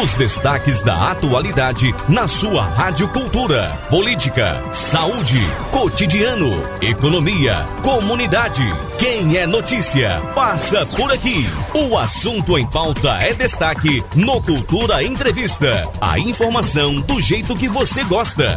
Os destaques da atualidade na sua Rádio Cultura. Política, saúde, cotidiano, economia, comunidade. Quem é notícia, passa por aqui. O assunto em pauta é destaque no Cultura Entrevista. A informação do jeito que você gosta.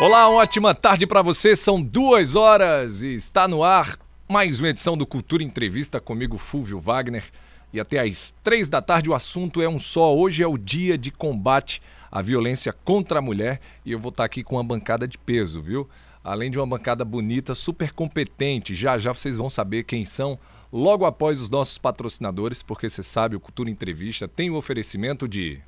Olá, ótima tarde para você. São duas horas e está no ar mais uma edição do Cultura Entrevista comigo, Fúvio Wagner. E até às três da tarde o assunto é um só. Hoje é o dia de combate à violência contra a mulher e eu vou estar aqui com uma bancada de peso, viu? Além de uma bancada bonita, super competente. Já já vocês vão saber quem são logo após os nossos patrocinadores, porque você sabe, o Cultura Entrevista tem o oferecimento de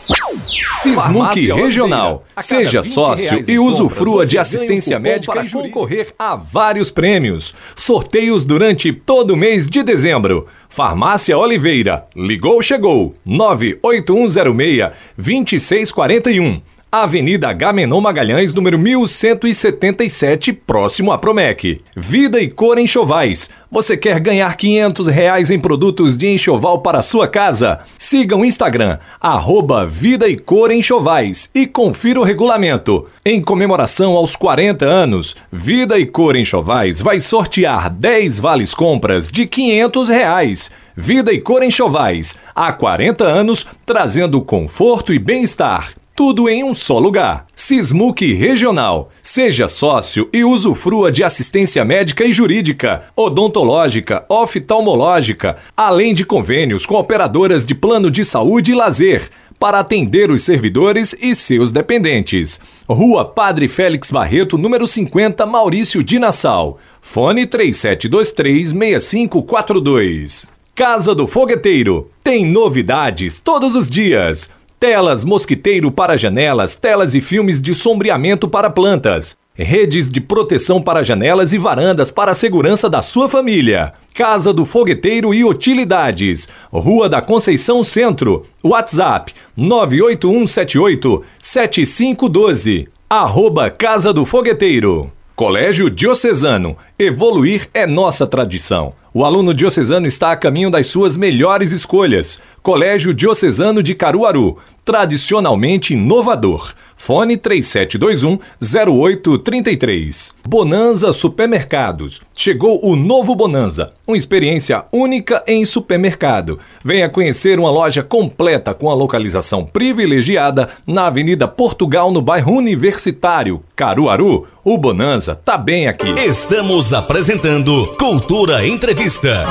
Sismuc Regional. Seja sócio e usufrua de assistência médica para concorrer a vários prêmios. Sorteios durante todo o mês de dezembro. Farmácia Oliveira. Ligou, chegou. 98106 2641. Avenida Gamenon Magalhães, número 1177, próximo à Promec. Vida e Cor Enxovais. Você quer ganhar 500 reais em produtos de enxoval para sua casa? Siga o Instagram, arroba Vida e Cor Enxovais e confira o regulamento. Em comemoração aos 40 anos, Vida e Cor Enxovais vai sortear 10 vales compras de 500 reais. Vida e Cor Enxovais, há 40 anos, trazendo conforto e bem-estar tudo em um só lugar. Sismuc Regional. Seja sócio e usufrua de assistência médica e jurídica, odontológica, oftalmológica, além de convênios com operadoras de plano de saúde e lazer para atender os servidores e seus dependentes. Rua Padre Félix Barreto, número 50, Maurício de Nassau. Fone 37236542. Casa do Fogueteiro. Tem novidades todos os dias. Telas mosquiteiro para janelas, telas e filmes de sombreamento para plantas. Redes de proteção para janelas e varandas para a segurança da sua família. Casa do Fogueteiro e Utilidades. Rua da Conceição Centro. WhatsApp 98178 7512. Arroba Casa do Fogueteiro. Colégio Diocesano. Evoluir é nossa tradição. O aluno diocesano está a caminho das suas melhores escolhas. Colégio Diocesano de Caruaru, tradicionalmente inovador. Fone 3721-0833. Bonanza Supermercados. Chegou o novo Bonanza, uma experiência única em supermercado. Venha conhecer uma loja completa com a localização privilegiada na Avenida Portugal, no bairro Universitário, Caruaru. O Bonanza tá bem aqui. Estamos apresentando Cultura Entrevista.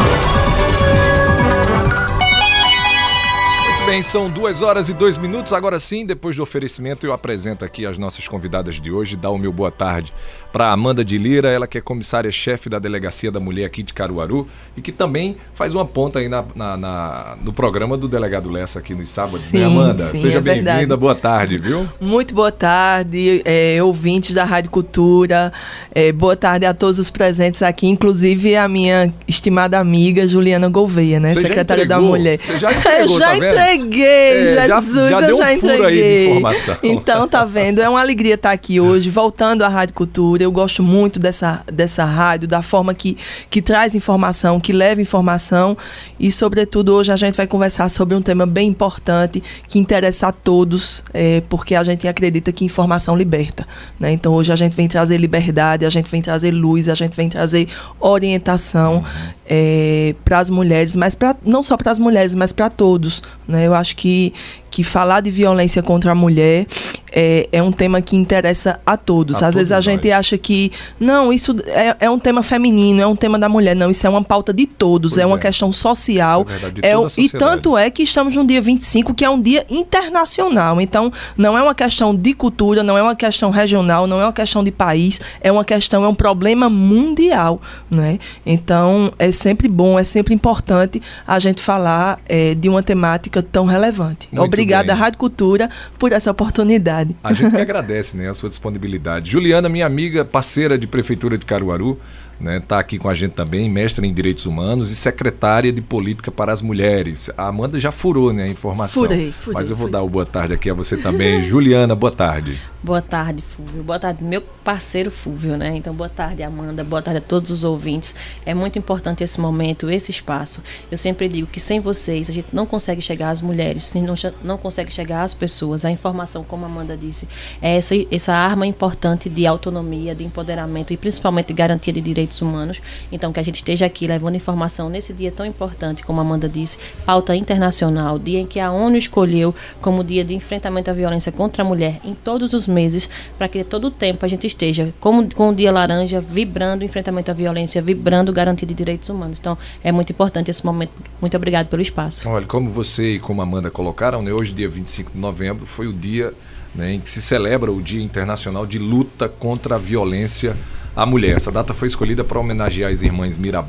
Bem, são duas horas e dois minutos. Agora sim, depois do oferecimento, eu apresento aqui as nossas convidadas de hoje. Dá o meu boa tarde para Amanda de Lira, ela que é comissária-chefe da Delegacia da Mulher aqui de Caruaru e que também faz uma ponta aí na, na, na no programa do Delegado Lessa aqui nos sábados, né, sim, né, Amanda? Sim, Seja é bem-vinda, boa tarde, viu? Muito boa tarde, é, ouvintes da Rádio Cultura, é, boa tarde a todos os presentes aqui, inclusive a minha estimada amiga Juliana Gouveia, né, secretária da Mulher. Você já entregou, já tá entreguei, é, Jesus, já, já eu já entreguei. Então, tá vendo? É uma alegria estar aqui hoje, voltando à Rádio Cultura eu gosto muito dessa, dessa rádio, da forma que, que traz informação, que leva informação. E, sobretudo, hoje a gente vai conversar sobre um tema bem importante que interessa a todos, é, porque a gente acredita que informação liberta. Né? Então, hoje a gente vem trazer liberdade, a gente vem trazer luz, a gente vem trazer orientação é, para as mulheres, mas pra, não só para as mulheres, mas para todos. Né? Eu acho que que falar de violência contra a mulher é, é um tema que interessa a todos. A Às todos vezes a nós. gente acha que, não, isso é, é, um tema feminino, é um tema da mulher. Não, isso é uma pauta de todos, é uma é. questão social. É, é e tanto é que estamos no dia 25, que é um dia internacional. Então, não é uma questão de cultura, não é uma questão regional, não é uma questão de país, é uma questão, é um problema mundial. Né? Então, é sempre bom, é sempre importante a gente falar é, de uma temática tão relevante. Muito Obrigada obrigada, Rádio Cultura, por essa oportunidade. A gente que agradece né, a sua disponibilidade. Juliana, minha amiga, parceira de Prefeitura de Caruaru, né, tá aqui com a gente também, mestre em Direitos Humanos e secretária de Política para as Mulheres. A Amanda já furou né, a informação. Furei, furei. Mas eu vou furei. dar o boa tarde aqui a você também. Juliana, boa tarde. Boa tarde, Fúvio. Boa tarde, meu parceiro Fúvio, né? Então, boa tarde, Amanda. Boa tarde a todos os ouvintes. É muito importante esse momento, esse espaço. Eu sempre digo que sem vocês a gente não consegue chegar às mulheres, não, não consegue chegar às pessoas. A informação, como a Amanda disse, é essa, essa arma importante de autonomia, de empoderamento e principalmente de garantia de direitos humanos. Então, que a gente esteja aqui levando informação nesse dia tão importante, como a Amanda disse, pauta internacional, dia em que a ONU escolheu como dia de enfrentamento à violência contra a mulher em todos os meses, para que todo o tempo a gente esteja com, com o Dia Laranja vibrando o enfrentamento à violência, vibrando garantia de direitos humanos. Então, é muito importante esse momento. Muito obrigado pelo espaço. Olha, como você e como Amanda colocaram, né, hoje, dia 25 de novembro, foi o dia né, em que se celebra o Dia Internacional de Luta contra a Violência à Mulher. Essa data foi escolhida para homenagear as irmãs, Mira,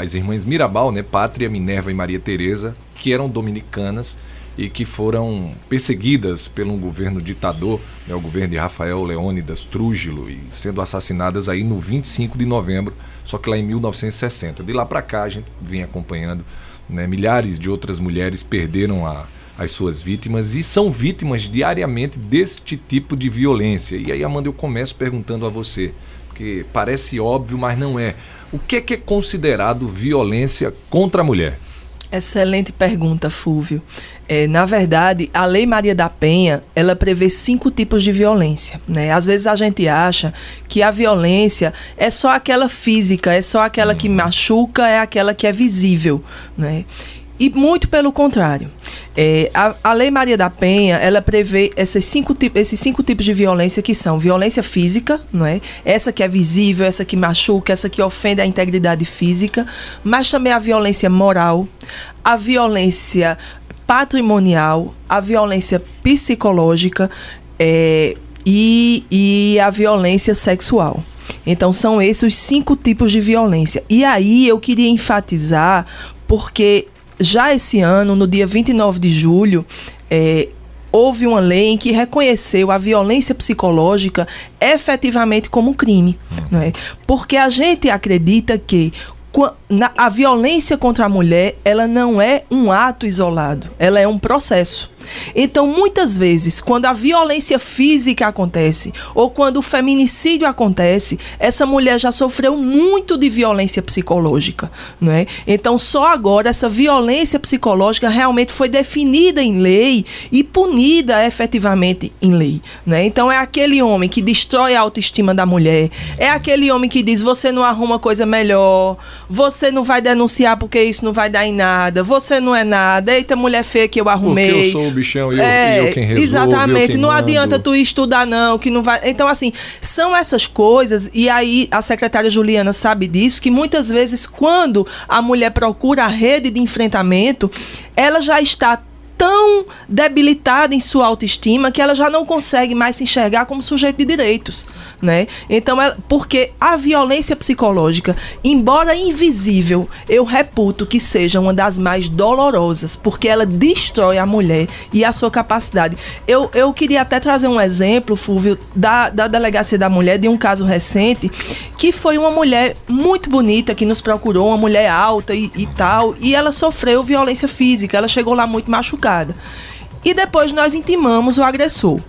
as irmãs Mirabal, né, Pátria, Minerva e Maria Teresa, que eram dominicanas e que foram perseguidas pelo um governo ditador, né, o governo de Rafael Leônidas Trúgilo, e sendo assassinadas aí no 25 de novembro, só que lá em 1960. De lá para cá a gente vem acompanhando, né, milhares de outras mulheres perderam a, as suas vítimas e são vítimas diariamente deste tipo de violência. E aí, Amanda, eu começo perguntando a você, porque parece óbvio, mas não é. O que é, que é considerado violência contra a mulher? Excelente pergunta, Fúvio. É, na verdade, a Lei Maria da Penha, ela prevê cinco tipos de violência. Né? Às vezes a gente acha que a violência é só aquela física, é só aquela que machuca, é aquela que é visível. Né? E muito pelo contrário. É, a, a, Lei Maria da Penha, ela prevê esses cinco, esses cinco tipos de violência que são violência física, não é? Essa que é visível, essa que machuca, essa que ofende a integridade física, mas também a violência moral, a violência patrimonial, a violência psicológica é, e, e a violência sexual. Então, são esses os cinco tipos de violência. E aí eu queria enfatizar, porque já esse ano, no dia 29 de julho, é, houve uma lei em que reconheceu a violência psicológica efetivamente como crime. Não é? Porque a gente acredita que a violência contra a mulher ela não é um ato isolado, ela é um processo. Então, muitas vezes, quando a violência física acontece ou quando o feminicídio acontece, essa mulher já sofreu muito de violência psicológica, não é? Então, só agora essa violência psicológica realmente foi definida em lei e punida efetivamente em lei, né? Então, é aquele homem que destrói a autoestima da mulher, é aquele homem que diz: "Você não arruma coisa melhor, você não vai denunciar porque isso não vai dar em nada, você não é nada, eita mulher feia que eu arrumei". O bichão e eu, é, eu quem. Exatamente. não mando. adianta tu estudar, não, que não vai. Então, assim, são essas coisas, e aí a secretária Juliana sabe disso, que muitas vezes, quando a mulher procura a rede de enfrentamento, ela já está tão debilitada em sua autoestima que ela já não consegue mais se enxergar como sujeito de direitos, né? Então, é porque a violência psicológica, embora invisível, eu reputo que seja uma das mais dolorosas, porque ela destrói a mulher e a sua capacidade. Eu, eu queria até trazer um exemplo, Fúvio, da, da Delegacia da Mulher, de um caso recente, que foi uma mulher muito bonita que nos procurou, uma mulher alta e, e tal, e ela sofreu violência física, ela chegou lá muito machucada e depois nós intimamos o agressor.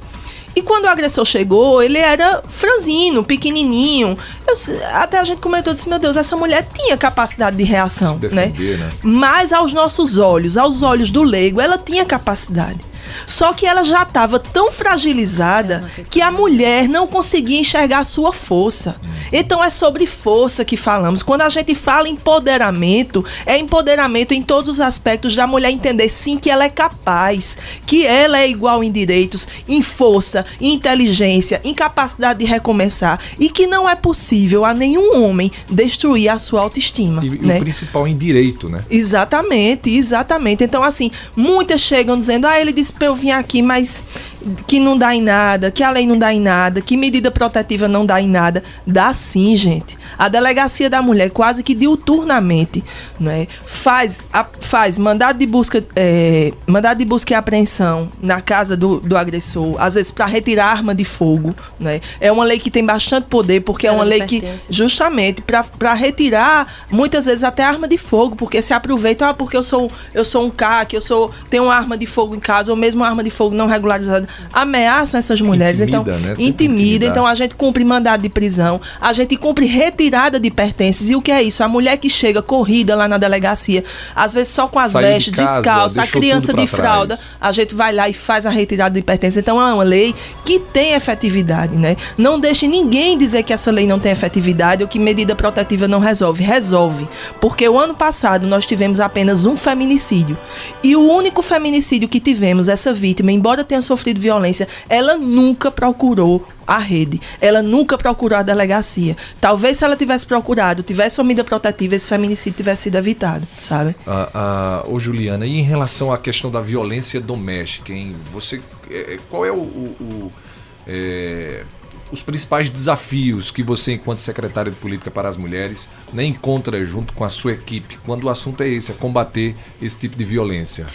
E quando o agressor chegou, ele era franzino, pequenininho. Eu, até a gente comentou, disse, meu Deus, essa mulher tinha capacidade de reação, defender, né? né? Mas aos nossos olhos, aos olhos do leigo, ela tinha capacidade. Só que ela já estava tão fragilizada que a mulher não conseguia enxergar a sua força. Então é sobre força que falamos. Quando a gente fala empoderamento, é empoderamento em todos os aspectos da mulher entender sim que ela é capaz, que ela é igual em direitos, em força, em inteligência, em capacidade de recomeçar e que não é possível a nenhum homem destruir a sua autoestima. E, né? e o principal em direito, né? Exatamente, exatamente. Então assim, muitas chegam dizendo: "Ah, ele disse eu vir aqui, mas que não dá em nada, que a lei não dá em nada, que medida protetiva não dá em nada. Dá sim, gente. A delegacia da mulher quase que diuturnamente, né, faz, a, faz mandado de busca, é, mandado de busca e apreensão na casa do, do agressor, às vezes para retirar arma de fogo, né. É uma lei que tem bastante poder porque é uma lei que justamente para retirar muitas vezes até arma de fogo, porque se aproveitam ah, porque eu sou eu sou um CAC, eu sou tenho uma arma de fogo em casa ou mesmo mesmo arma de fogo não regularizada, ameaçam essas mulheres. Intimida, então, né? intimida. Então a gente cumpre mandado de prisão, a gente cumpre retirada de pertences. E o que é isso? A mulher que chega corrida lá na delegacia, às vezes só com as Saiu vestes, de casa, descalça, a criança de fralda, a gente vai lá e faz a retirada de pertences. Então é uma lei que tem efetividade, né? Não deixe ninguém dizer que essa lei não tem efetividade ou que medida protetiva não resolve. Resolve. Porque o ano passado nós tivemos apenas um feminicídio. E o único feminicídio que tivemos, essa vítima, embora tenha sofrido violência, ela nunca procurou a rede. Ela nunca procurou a delegacia. Talvez se ela tivesse procurado, tivesse uma medida protetiva, esse feminicídio tivesse sido evitado, sabe? Ah, ah, ô Juliana, e em relação à questão da violência doméstica, hein? Você, é, qual é o, o, o é os principais desafios que você, enquanto secretária de Política para as Mulheres, né, encontra junto com a sua equipe quando o assunto é esse, é combater esse tipo de violência?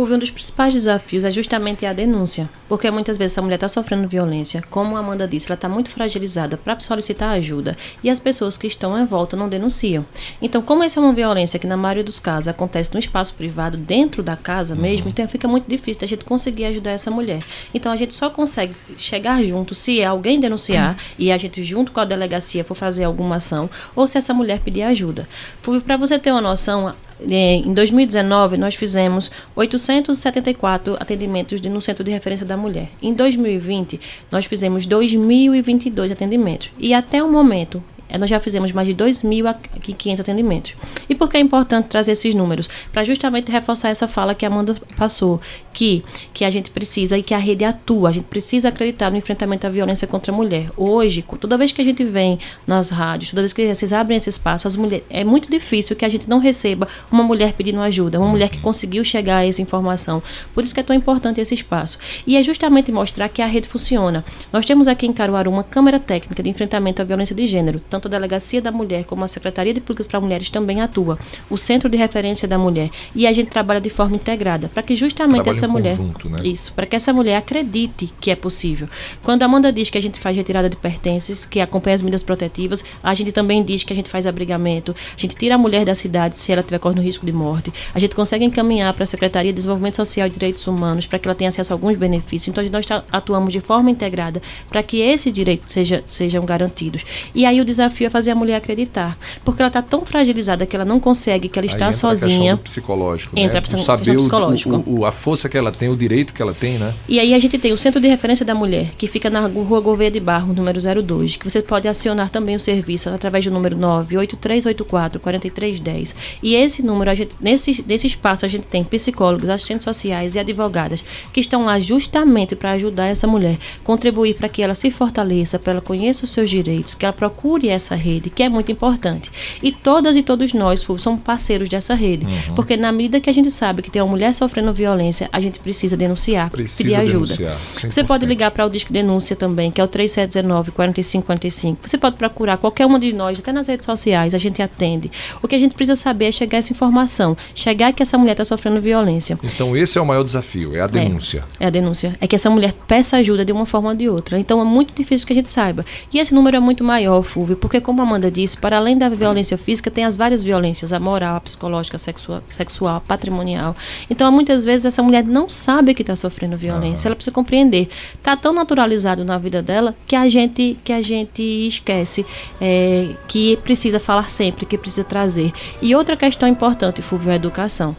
Fulvio, um dos principais desafios é justamente a denúncia, porque muitas vezes essa mulher está sofrendo violência, como a Amanda disse, ela está muito fragilizada para solicitar ajuda e as pessoas que estão em volta não denunciam. Então, como essa é uma violência que na maioria dos casos acontece no espaço privado, dentro da casa mesmo, uhum. então fica muito difícil a gente conseguir ajudar essa mulher. Então, a gente só consegue chegar junto se alguém denunciar uhum. e a gente junto com a delegacia for fazer alguma ação ou se essa mulher pedir ajuda. Fulvio, para você ter uma noção, em 2019, nós fizemos 874 atendimentos no Centro de Referência da Mulher. Em 2020, nós fizemos 2.022 atendimentos. E até o momento, é, nós já fizemos mais de 2.500 atendimentos. E por que é importante trazer esses números? Para justamente reforçar essa fala que a Amanda passou, que, que a gente precisa e que a rede atua, a gente precisa acreditar no enfrentamento à violência contra a mulher. Hoje, toda vez que a gente vem nas rádios, toda vez que vocês abrem esse espaço, as mulheres, é muito difícil que a gente não receba uma mulher pedindo ajuda, uma mulher que conseguiu chegar a essa informação. Por isso que é tão importante esse espaço. E é justamente mostrar que a rede funciona. Nós temos aqui em Caruaru uma câmara técnica de enfrentamento à violência de gênero, tanto a Delegacia da Mulher como a Secretaria de Políticas para Mulheres também atua, o Centro de Referência da Mulher. E a gente trabalha de forma integrada, para que justamente Trabalho essa mulher. Conjunto, né? Isso, para que essa mulher acredite que é possível. Quando a Amanda diz que a gente faz retirada de pertences, que acompanha as medidas protetivas, a gente também diz que a gente faz abrigamento, a gente tira a mulher da cidade se ela tiver correndo risco de morte, a gente consegue encaminhar para a Secretaria de Desenvolvimento Social e Direitos Humanos para que ela tenha acesso a alguns benefícios. Então, nós atuamos de forma integrada para que esses direitos seja, sejam garantidos. E aí o desafio é fazer a mulher acreditar. Porque ela está tão fragilizada que ela não consegue, que ela está entra sozinha. A psicológico. Entra né? a saber psicológico. O, o, a força que ela tem, o direito que ela tem, né? E aí a gente tem o Centro de Referência da Mulher, que fica na Rua Gouveia de Barro, número 02, que você pode acionar também o serviço através do número 98384 4310. E esse número, a gente, nesse, nesse espaço, a gente tem psicólogos, assistentes sociais e advogadas que estão lá justamente para ajudar essa mulher, contribuir para que ela se fortaleça, para ela conheça os seus direitos, que ela procure essa rede, que é muito importante. E todas e todos nós somos parceiros dessa rede, uhum. porque na medida que a gente sabe que tem uma mulher sofrendo violência, a gente precisa denunciar, precisa pedir ajuda. Denunciar. É Você pode ligar para o Disque Denúncia também, que é o 3719 4545. Você pode procurar qualquer uma de nós, até nas redes sociais, a gente atende. O que a gente precisa saber é chegar essa informação, chegar que essa mulher está sofrendo violência. Então esse é o maior desafio, é a denúncia. É, é a denúncia. É que essa mulher peça ajuda de uma forma ou de outra. Então é muito difícil que a gente saiba. E esse número é muito maior, Fulvio, porque como a Amanda disse, para além da violência física, tem as várias violências, a moral, a psicológica, a sexual, sexual patrimonial. Então, muitas vezes, essa mulher não sabe que está sofrendo violência, ela precisa compreender. Está tão naturalizado na vida dela que a gente, que a gente esquece é, que precisa falar sempre, que precisa trazer. E outra questão importante, Fulvio, é a educação.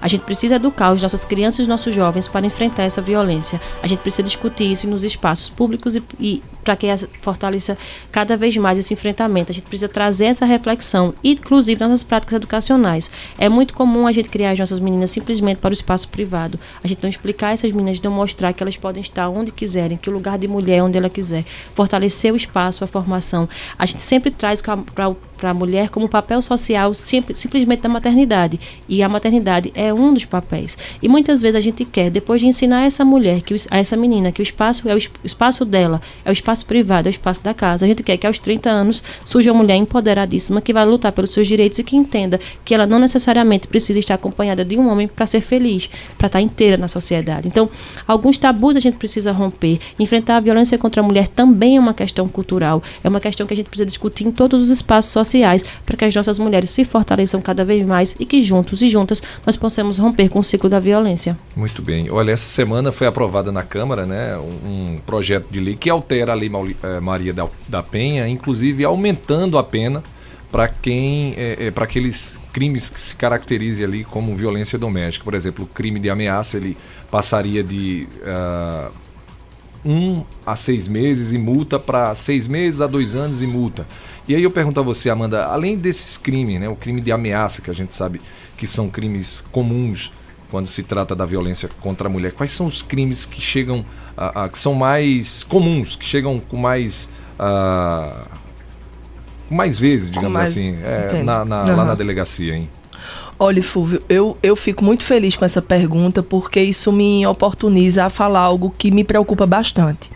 A gente precisa educar os nossas crianças e os nossos jovens para enfrentar essa violência. A gente precisa discutir isso nos espaços públicos e, e para que fortaleça cada vez mais esse enfrentamento. A gente precisa trazer essa reflexão, inclusive nas nossas práticas educacionais. É muito comum a gente criar as nossas meninas simplesmente para o espaço privado. A gente não explicar essas meninas, não mostrar que elas podem estar onde quiserem, que o lugar de mulher é onde ela quiser. Fortalecer o espaço, a formação. A gente sempre traz para o para a mulher como papel social sempre, simplesmente da maternidade. E a maternidade é um dos papéis. E muitas vezes a gente quer, depois de ensinar essa mulher, que a essa menina, que o espaço é o espaço dela, é o espaço privado, é o espaço da casa. A gente quer que aos 30 anos surja uma mulher empoderadíssima que vai lutar pelos seus direitos e que entenda que ela não necessariamente precisa estar acompanhada de um homem para ser feliz, para estar inteira na sociedade. Então, alguns tabus a gente precisa romper. Enfrentar a violência contra a mulher também é uma questão cultural, é uma questão que a gente precisa discutir em todos os espaços sociais sociais para que as nossas mulheres se fortaleçam cada vez mais e que juntos e juntas nós possamos romper com o ciclo da violência. Muito bem. Olha, essa semana foi aprovada na Câmara né, um, um projeto de lei que altera a Lei eh, Maria da, da Penha, inclusive aumentando a pena para quem é, é, para aqueles crimes que se caracterizem ali como violência doméstica. Por exemplo, o crime de ameaça ele passaria de uh, um a seis meses e multa para seis meses a dois anos e multa. E aí eu pergunto a você, Amanda, além desses crimes, né, o crime de ameaça que a gente sabe que são crimes comuns quando se trata da violência contra a mulher, quais são os crimes que chegam a, a que são mais comuns, que chegam com mais uh, mais vezes, digamos mais, assim, é, na, na, uhum. lá na delegacia, hein? Olha, Fúvio, eu, eu fico muito feliz com essa pergunta porque isso me oportuniza a falar algo que me preocupa bastante.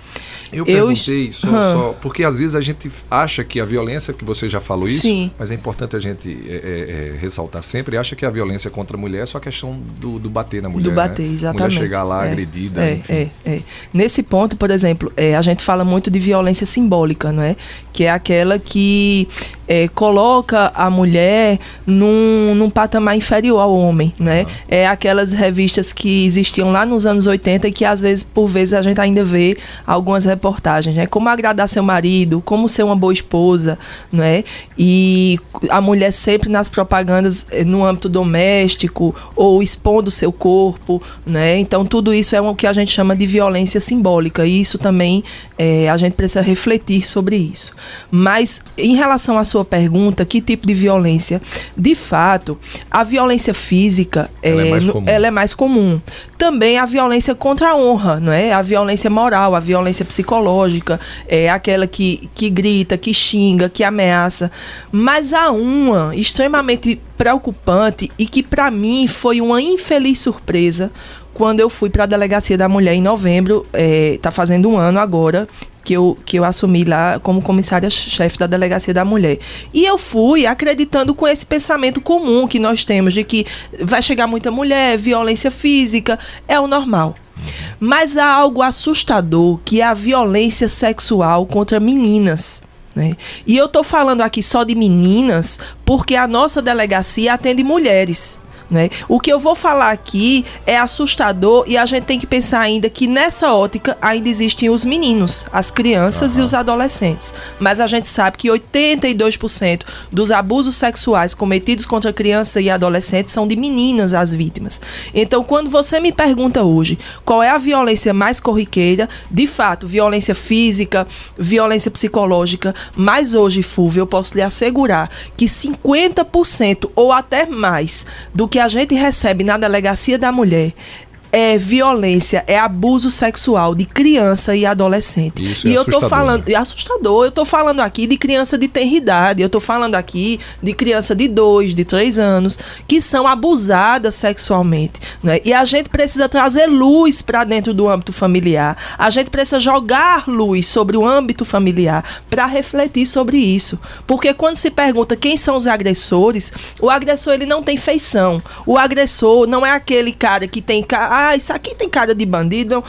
Eu perguntei só, hum. só, porque às vezes a gente acha que a violência, que você já falou isso, Sim. mas é importante a gente é, é, é, ressaltar sempre, acha que a violência contra a mulher é só questão do, do bater na mulher. Do bater, né? exatamente. Mulher chegar lá é, agredida, é, enfim. É, é. Nesse ponto, por exemplo, é, a gente fala muito de violência simbólica, não é? Que é aquela que é, coloca a mulher num, num patamar inferior ao homem, né? Uhum. É aquelas revistas que existiam lá nos anos 80 e que às vezes, por vezes, a gente ainda vê algumas reportagens, né? Como agradar seu marido, como ser uma boa esposa, né? E a mulher sempre nas propagandas eh, no âmbito doméstico ou expondo seu corpo, né? Então tudo isso é o que a gente chama de violência simbólica e isso também é, a gente precisa refletir sobre isso. Mas em relação à sua pergunta, que tipo de violência? De fato, a violência física ela é, é mais, comum. Ela é mais comum. Também a violência contra a honra, não é? A violência moral, a violência psicológica, é aquela que, que grita, que xinga, que ameaça. Mas há uma extremamente preocupante e que para mim foi uma infeliz surpresa quando eu fui para a delegacia da mulher em novembro, está é, fazendo um ano agora, que eu, que eu assumi lá como comissária-chefe da Delegacia da Mulher. E eu fui acreditando com esse pensamento comum que nós temos de que vai chegar muita mulher, violência física, é o normal. Mas há algo assustador que é a violência sexual contra meninas. Né? E eu estou falando aqui só de meninas porque a nossa delegacia atende mulheres. Né? O que eu vou falar aqui é assustador e a gente tem que pensar ainda que nessa ótica ainda existem os meninos, as crianças uhum. e os adolescentes. Mas a gente sabe que 82% dos abusos sexuais cometidos contra criança e adolescentes são de meninas as vítimas. Então, quando você me pergunta hoje qual é a violência mais corriqueira, de fato, violência física, violência psicológica, mas hoje, Fulvio, eu posso lhe assegurar que 50% ou até mais do que que a gente recebe na delegacia da mulher é violência, é abuso sexual de criança e adolescente. Isso e é eu tô falando, né? é assustador. Eu tô falando aqui de criança de tenridade, eu tô falando aqui de criança de dois, de três anos que são abusadas sexualmente, né? E a gente precisa trazer luz para dentro do âmbito familiar. A gente precisa jogar luz sobre o âmbito familiar para refletir sobre isso. Porque quando se pergunta quem são os agressores, o agressor ele não tem feição. O agressor não é aquele cara que tem ah, isso aqui tem cara de bandido.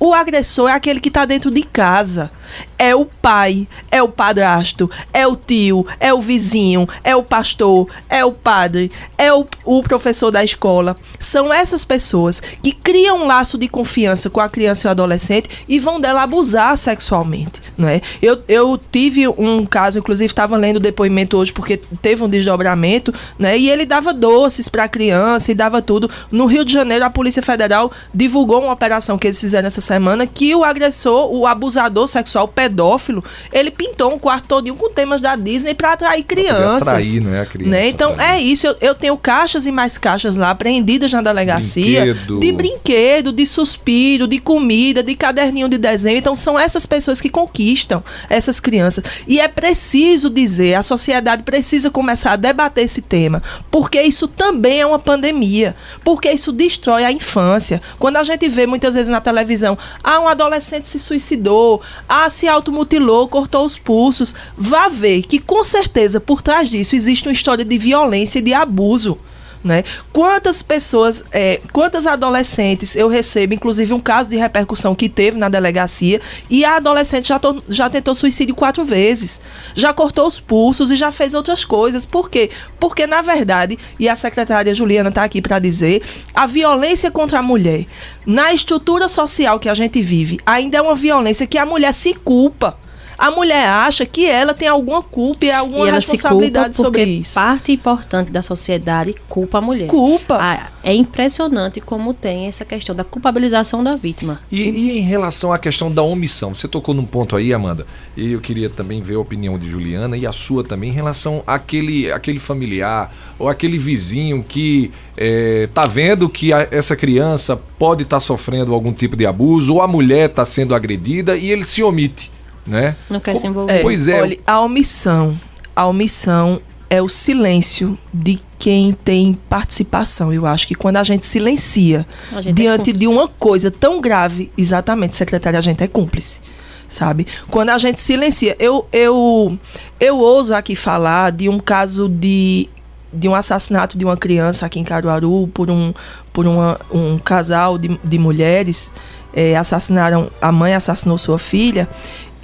O agressor é aquele que está dentro de casa é o pai, é o padrasto, é o tio, é o vizinho, é o pastor, é o padre, é o, o professor da escola. São essas pessoas que criam um laço de confiança com a criança e o adolescente e vão dela abusar sexualmente, não é? Eu, eu tive um caso, inclusive estava lendo o depoimento hoje porque teve um desdobramento, né? E ele dava doces para a criança e dava tudo. No Rio de Janeiro, a Polícia Federal divulgou uma operação que eles fizeram essa semana que o agressor, o abusador sexual pedófilo, ele pintou um quarto todinho com temas da Disney para atrair crianças. Atrair, não é a criança. Né? Então é isso. Eu, eu, tenho caixas e mais caixas lá apreendidas na delegacia brinquedo. de brinquedo, de suspiro, de comida, de caderninho de desenho. Então são essas pessoas que conquistam essas crianças. E é preciso dizer, a sociedade precisa começar a debater esse tema, porque isso também é uma pandemia, porque isso destrói a infância. Quando a gente vê muitas vezes na televisão, ah, um adolescente se suicidou, ah, se automutilou, cortou os pulsos. Vá ver que com certeza por trás disso existe uma história de violência e de abuso. Né? Quantas pessoas, é, quantas adolescentes eu recebo, inclusive um caso de repercussão que teve na delegacia, e a adolescente já, to, já tentou suicídio quatro vezes, já cortou os pulsos e já fez outras coisas. Por quê? Porque, na verdade, e a secretária Juliana está aqui para dizer, a violência contra a mulher, na estrutura social que a gente vive, ainda é uma violência que a mulher se culpa a mulher acha que ela tem alguma culpa e alguma e responsabilidade sobre isso. Parte importante da sociedade culpa a mulher. Culpa. Ah, é impressionante como tem essa questão da culpabilização da vítima. E, e, em relação à questão da omissão, você tocou num ponto aí, Amanda, e eu queria também ver a opinião de Juliana e a sua também em relação àquele, àquele familiar ou aquele vizinho que está é, vendo que a, essa criança pode estar tá sofrendo algum tipo de abuso ou a mulher está sendo agredida e ele se omite né? Não quer se envolver. É, pois é. Olha, a omissão, a omissão é o silêncio de quem tem participação. Eu acho que quando a gente silencia a gente é diante é de uma coisa tão grave, exatamente, secretária, a gente é cúmplice. Sabe? Quando a gente silencia, eu eu eu ouso aqui falar de um caso de de um assassinato de uma criança aqui em Caruaru por um por uma, um casal de, de mulheres é, assassinaram a mãe assassinou sua filha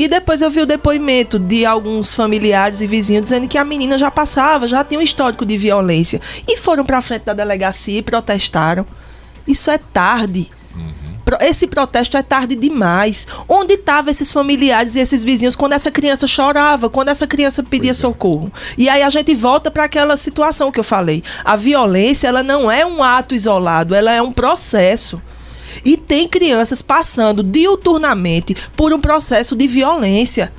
e depois eu vi o depoimento de alguns familiares e vizinhos dizendo que a menina já passava, já tinha um histórico de violência. E foram para frente da delegacia e protestaram. Isso é tarde. Uhum. Esse protesto é tarde demais. Onde estavam esses familiares e esses vizinhos quando essa criança chorava, quando essa criança pedia é. socorro? E aí a gente volta para aquela situação que eu falei. A violência, ela não é um ato isolado, ela é um processo. E tem crianças passando diuturnamente por um processo de violência.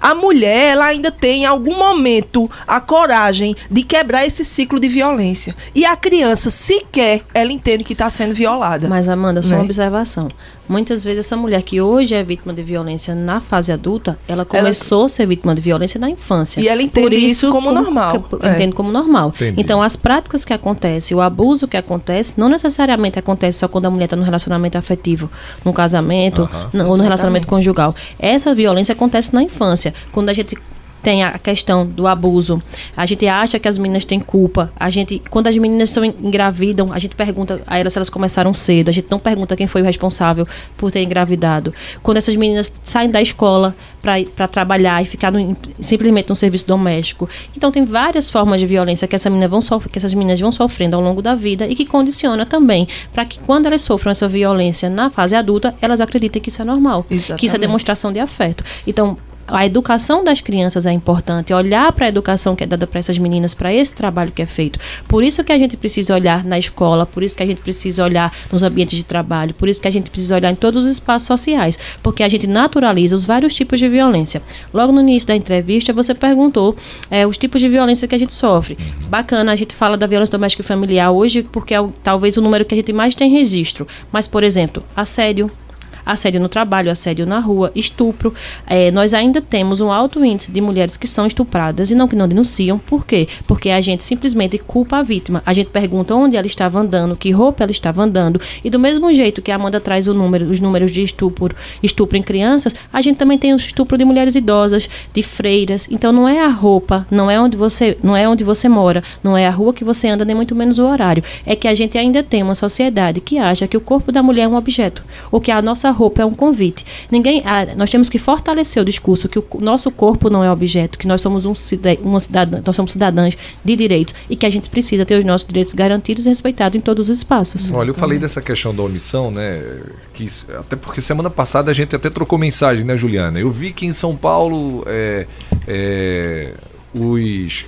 A mulher, ela ainda tem em algum momento a coragem de quebrar esse ciclo de violência. E a criança sequer ela entende que está sendo violada. Mas Amanda, só né? uma observação. Muitas vezes essa mulher que hoje é vítima de violência na fase adulta, ela começou ela... a ser vítima de violência na infância. E ela entende Por isso, isso como, como normal. Que, é. Entende como normal. Entendi. Então, as práticas que acontecem, o abuso que acontece, não necessariamente acontece só quando a mulher está no relacionamento afetivo, no casamento, uh -huh. no, ou no relacionamento conjugal. Essa violência acontece na infância. Quando a gente tem a questão do abuso. A gente acha que as meninas têm culpa. A gente, quando as meninas são engravidam, a gente pergunta a elas se elas começaram cedo. A gente não pergunta quem foi o responsável por ter engravidado. Quando essas meninas saem da escola para trabalhar e ficar no, simplesmente no serviço doméstico. Então tem várias formas de violência que, essa menina vão que essas meninas vão sofrendo ao longo da vida e que condiciona também para que quando elas sofram essa violência na fase adulta, elas acreditem que isso é normal, Exatamente. que isso é demonstração de afeto. Então, a educação das crianças é importante, olhar para a educação que é dada para essas meninas, para esse trabalho que é feito. Por isso que a gente precisa olhar na escola, por isso que a gente precisa olhar nos ambientes de trabalho, por isso que a gente precisa olhar em todos os espaços sociais, porque a gente naturaliza os vários tipos de violência. Logo no início da entrevista, você perguntou é, os tipos de violência que a gente sofre. Bacana, a gente fala da violência doméstica e familiar hoje, porque é talvez o número que a gente mais tem registro. Mas, por exemplo, assédio, assédio no trabalho, assédio na rua, estupro. É, nós ainda temos um alto índice de mulheres que são estupradas e não que não denunciam. Por quê? Porque a gente simplesmente culpa a vítima. A gente pergunta onde ela estava andando, que roupa ela estava andando. E do mesmo jeito que a Amanda traz número, os números de estupro, estupro em crianças, a gente também tem o estupro de mulheres idosas, de freiras. Então não é a roupa, não é onde você, não é onde você mora, não é a rua que você anda, nem muito menos o horário. É que a gente ainda tem uma sociedade que acha que o corpo da mulher é um objeto, ou que a nossa roupa é um convite. Ninguém, ah, nós temos que fortalecer o discurso que o nosso corpo não é objeto, que nós somos um uma cidadã, nós somos cidadãs de direitos e que a gente precisa ter os nossos direitos garantidos e respeitados em todos os espaços. Olha, eu falei dessa questão da omissão, né? Que até porque semana passada a gente até trocou mensagem, né, Juliana? Eu vi que em São Paulo é, é, os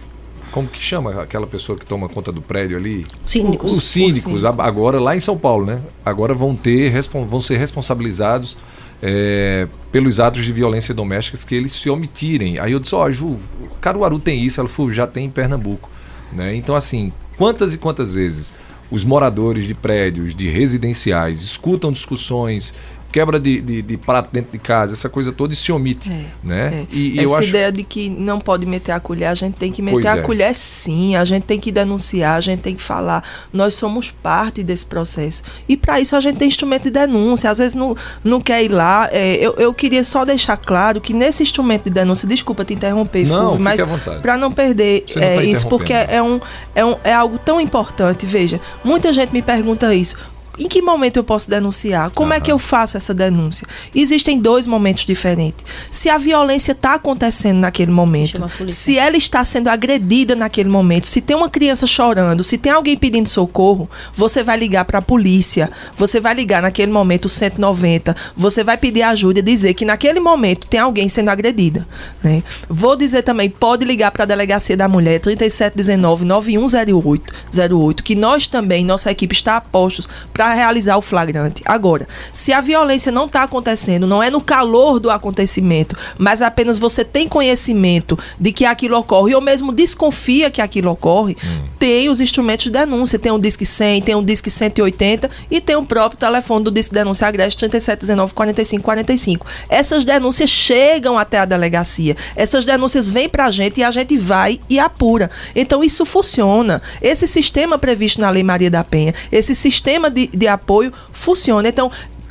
como que chama aquela pessoa que toma conta do prédio ali? Síndicos. Os síndicos, agora lá em São Paulo, né? Agora vão ter, vão ser responsabilizados é, pelos atos de violência doméstica que eles se omitirem. Aí eu disse, ó, oh, Ju, Caruaru tem isso, ela falou, já tem em Pernambuco. Né? Então, assim, quantas e quantas vezes os moradores de prédios, de residenciais, escutam discussões quebra de, de, de, prato dentro de casa, essa coisa toda e se omite. É, né? É. E, essa eu ideia acho... de que não pode meter a colher, a gente tem que meter pois a é. colher sim, a gente tem que denunciar, a gente tem que falar. Nós somos parte desse processo. E para isso a gente tem instrumento de denúncia. Às vezes não, não quer ir lá. É, eu, eu queria só deixar claro que nesse instrumento de denúncia, desculpa te interromper, não, Fulvio, mas para não perder não é, tá isso, porque é, um, é, um, é algo tão importante. Veja, muita gente me pergunta isso. Em que momento eu posso denunciar? Como uhum. é que eu faço essa denúncia? Existem dois momentos diferentes. Se a violência está acontecendo naquele momento, se ela está sendo agredida naquele momento, se tem uma criança chorando, se tem alguém pedindo socorro, você vai ligar para a polícia, você vai ligar naquele momento o 190, você vai pedir ajuda e dizer que naquele momento tem alguém sendo agredida. Né? Vou dizer também, pode ligar para a Delegacia da Mulher, 3719 9108, 08, que nós também, nossa equipe está a postos para realizar o flagrante. Agora, se a violência não está acontecendo, não é no calor do acontecimento, mas apenas você tem conhecimento de que aquilo ocorre ou mesmo desconfia que aquilo ocorre, hum. tem os instrumentos de denúncia. Tem o Disque 100, tem o Disque 180 e tem o próprio telefone do Disque Denúncia Agreste 3719 45 45. Essas denúncias chegam até a delegacia. Essas denúncias vêm para a gente e a gente vai e apura. Então isso funciona. Esse sistema previsto na Lei Maria da Penha, esse sistema de, de apoio funciona. Então,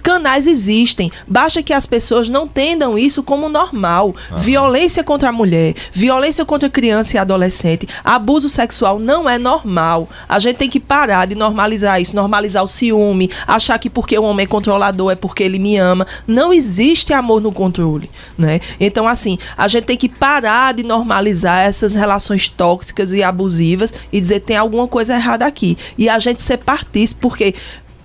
canais existem. Basta que as pessoas não entendam isso como normal. Violência contra a mulher, violência contra criança e adolescente, abuso sexual não é normal. A gente tem que parar de normalizar isso, normalizar o ciúme, achar que porque o homem é controlador é porque ele me ama. Não existe amor no controle, né? Então assim, a gente tem que parar de normalizar essas relações tóxicas e abusivas e dizer tem alguma coisa errada aqui. E a gente ser partícipe porque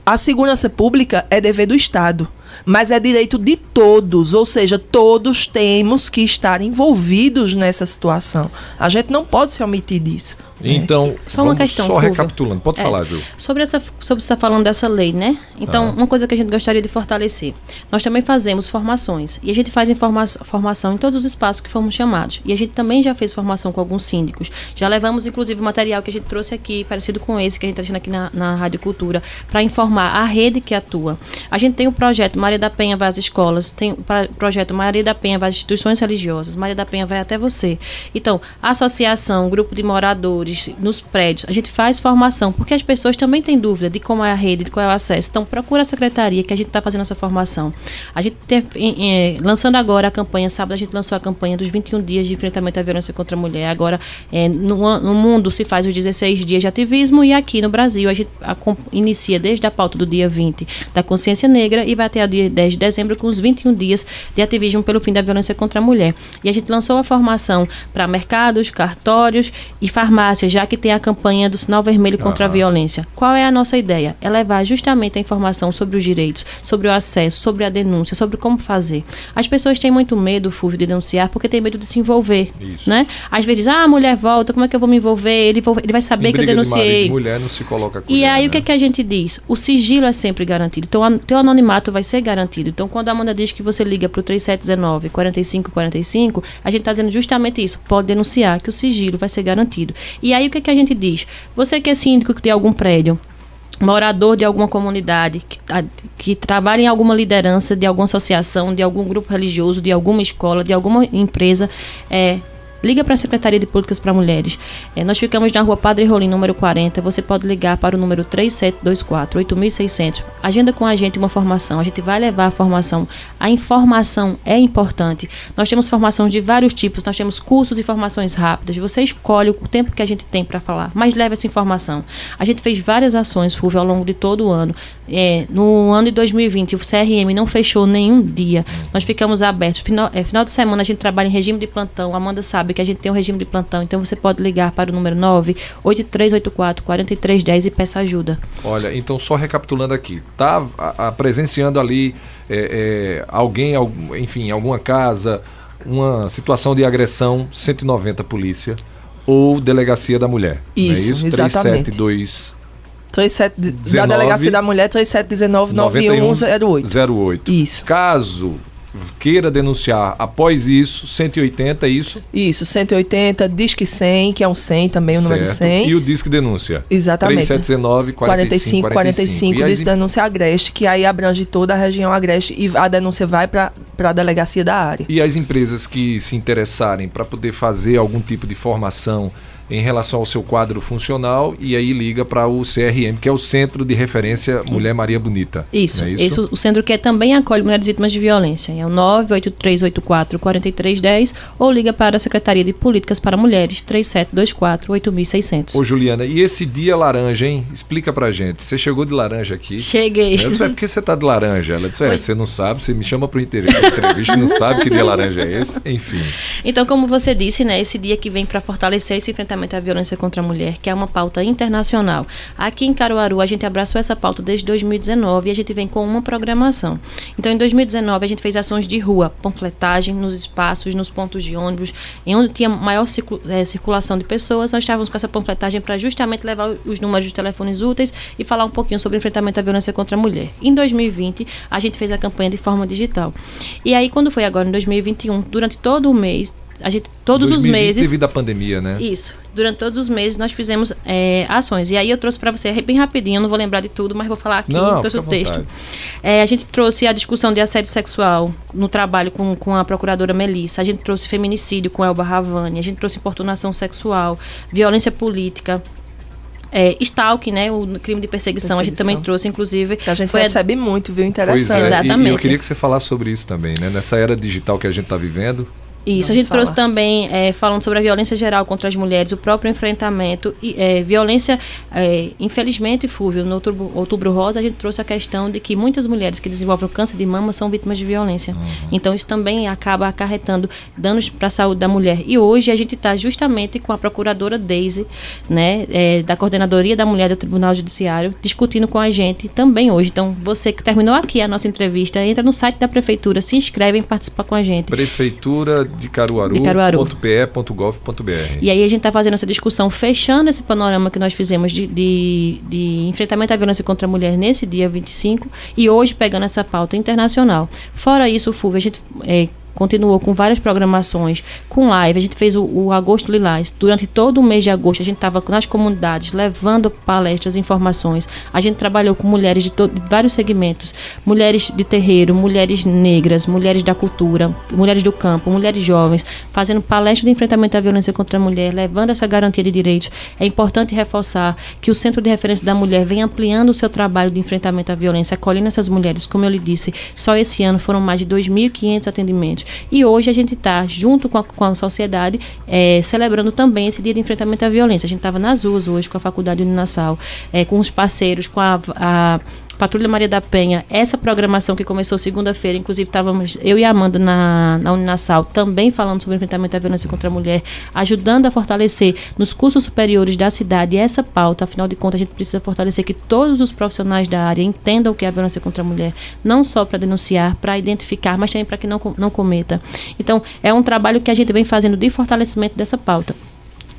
a segurança pública é dever do Estado mas é direito de todos, ou seja, todos temos que estar envolvidos nessa situação. A gente não pode se omitir disso. Então, é. só uma questão. Só recapitulando, pode é, falar, Ju. Sobre essa, sobre você está falando dessa lei, né? Então, ah. uma coisa que a gente gostaria de fortalecer. Nós também fazemos formações e a gente faz informa formação em todos os espaços que fomos chamados. E a gente também já fez formação com alguns síndicos. Já levamos, inclusive, material que a gente trouxe aqui, parecido com esse que a gente está aqui na, na Rádio Cultura, para informar a rede que atua. A gente tem o projeto Maria da Penha vai às escolas, tem o projeto Maria da Penha vai às instituições religiosas, Maria da Penha vai até você. Então, associação, grupo de moradores nos prédios, a gente faz formação, porque as pessoas também têm dúvida de como é a rede, de qual é o acesso. Então, procura a secretaria que a gente está fazendo essa formação. A gente tem, é, lançando agora a campanha, sábado a gente lançou a campanha dos 21 dias de enfrentamento à violência contra a mulher. Agora, é, no, no mundo se faz os 16 dias de ativismo e aqui no Brasil a gente a, inicia desde a pauta do dia 20 da consciência negra e vai até o dia 10 de dezembro com os 21 dias de ativismo pelo fim da violência contra a mulher. E a gente lançou a formação para mercados, cartórios e farmácias, já que tem a campanha do sinal vermelho contra uhum. a violência. Qual é a nossa ideia? É levar justamente a informação sobre os direitos, sobre o acesso, sobre a denúncia, sobre como fazer. As pessoas têm muito medo, Fúvio, de denunciar porque tem medo de se envolver, Isso. né? Às vezes, ah, a mulher volta, como é que eu vou me envolver? Ele, ele vai saber que eu denunciei. De marido, mulher não se coloca E aí né? o que, é que a gente diz? O sigilo é sempre garantido. Então, o teu anonimato vai ser garantido garantido. Então, quando a Amanda diz que você liga para o 3719 4545, a gente está dizendo justamente isso. Pode denunciar que o sigilo vai ser garantido. E aí, o que, é que a gente diz? Você que é síndico de algum prédio, morador de alguma comunidade, que, que trabalha em alguma liderança de alguma associação, de algum grupo religioso, de alguma escola, de alguma empresa, é, Liga para a Secretaria de Políticas para Mulheres. É, nós ficamos na rua Padre Rolim, número 40. Você pode ligar para o número 3724 8600. Agenda com a gente uma formação. A gente vai levar a formação. A informação é importante. Nós temos formação de vários tipos. Nós temos cursos e formações rápidas. Você escolhe o tempo que a gente tem para falar, mas leve essa informação. A gente fez várias ações, Fulvio, ao longo de todo o ano. É, no ano de 2020, o CRM não fechou nenhum dia. Nós ficamos abertos. Final, é, final de semana a gente trabalha em regime de plantão. Amanda sabe que a gente tem um regime de plantão, então você pode ligar para o número 98384 4310 e peça ajuda. Olha, então só recapitulando aqui, tá a, a presenciando ali é, é, alguém, enfim, alguma casa, uma situação de agressão, 190 polícia ou delegacia da mulher. Isso, é isso? exatamente. 372 37, 19, da Delegacia da Mulher, 3719-9108. 08. Isso. Caso queira denunciar após isso, 180, é isso? Isso, 180, Disque 100, que é um 100 também, o certo. número 100. E o Disque Denúncia? Exatamente. 3719 45 45. 45 o Disque Denúncia Agreste, que aí abrange toda a região Agreste e a denúncia vai para a delegacia da área. E as empresas que se interessarem para poder fazer algum tipo de formação em relação ao seu quadro funcional e aí liga para o CRM, que é o Centro de Referência Mulher Maria Bonita. Isso, é isso? isso? o centro que também acolhe mulheres vítimas de violência. É o 98384 4310 ou liga para a Secretaria de Políticas para Mulheres 3724 8600. Ô Juliana, e esse dia laranja, hein? Explica pra gente. Você chegou de laranja aqui? Cheguei. Eu disse, é porque você tá de laranja? Ela disse, é, você não sabe, você me chama para entrevista não sabe que dia laranja é esse? Enfim. Então, como você disse, né, esse dia que vem para fortalecer esse enfrentamento enfrentamento à violência contra a mulher, que é uma pauta internacional. Aqui em Caruaru, a gente abraçou essa pauta desde 2019 e a gente vem com uma programação. Então, em 2019, a gente fez ações de rua, panfletagem nos espaços, nos pontos de ônibus, em onde tinha maior é, circulação de pessoas. Nós estávamos com essa panfletagem para justamente levar os números dos telefones úteis e falar um pouquinho sobre o enfrentamento à violência contra a mulher. Em 2020, a gente fez a campanha de forma digital. E aí, quando foi agora, em 2021, durante todo o mês, a gente todos os meses devido à pandemia, né? Isso. Durante todos os meses nós fizemos é, ações. E aí eu trouxe para você bem rapidinho, não vou lembrar de tudo, mas vou falar aqui, não, trouxe o texto. É, a gente trouxe a discussão de assédio sexual no trabalho com, com a procuradora Melissa. A gente trouxe feminicídio com Elba Ravani. A gente trouxe importunação sexual, violência política, é, stalking, né? O crime de perseguição, perseguição, a gente também trouxe, inclusive. Que a gente recebe a... muito, viu? Interessante. Pois é, Exatamente. E, e eu queria que você falasse sobre isso também, né? Nessa era digital que a gente está vivendo, isso, Vamos a gente falar. trouxe também, é, falando sobre a violência geral contra as mulheres, o próprio enfrentamento, e, é, violência, é, infelizmente, Fúvio, no outubro, outubro Rosa, a gente trouxe a questão de que muitas mulheres que desenvolvem câncer de mama são vítimas de violência. Uhum. Então, isso também acaba acarretando danos para a saúde da mulher. E hoje a gente está justamente com a procuradora Daisy, né, é, da Coordenadoria da Mulher do Tribunal Judiciário, discutindo com a gente também hoje. Então, você que terminou aqui a nossa entrevista, entra no site da Prefeitura, se inscreve em participar com a gente. Prefeitura de Caruaru, de. E aí a gente está fazendo essa discussão, fechando esse panorama que nós fizemos de, de, de, enfrentamento à violência contra a mulher nesse dia 25 e hoje pegando essa pauta internacional. Fora isso, FUV, a gente é, continuou com várias programações, com live. A gente fez o, o Agosto Lilás. Durante todo o mês de agosto, a gente estava nas comunidades levando palestras, informações. A gente trabalhou com mulheres de, de, vários segmentos: mulheres de terreiro, mulheres negras, mulheres da cultura, mulheres do campo, mulheres jovens, fazendo palestras de enfrentamento à violência contra a mulher, levando essa garantia de direitos. É importante reforçar que o Centro de Referência da Mulher vem ampliando o seu trabalho de enfrentamento à violência, acolhendo essas mulheres. Como eu lhe disse, só esse ano foram mais de 2.500 atendimentos. E hoje a gente está, junto com a, com a sociedade, é, celebrando também esse dia de enfrentamento à violência. A gente estava nas ruas hoje com a Faculdade Uninassal, é, com os parceiros, com a, a Patrulha Maria da Penha, essa programação que começou segunda-feira, inclusive estávamos eu e a Amanda na, na Uninassal também falando sobre o enfrentamento à violência contra a mulher, ajudando a fortalecer nos cursos superiores da cidade essa pauta. Afinal de contas, a gente precisa fortalecer que todos os profissionais da área entendam o que é a violência contra a mulher, não só para denunciar, para identificar, mas também para que não, não cometa. Então, é um trabalho que a gente vem fazendo de fortalecimento dessa pauta.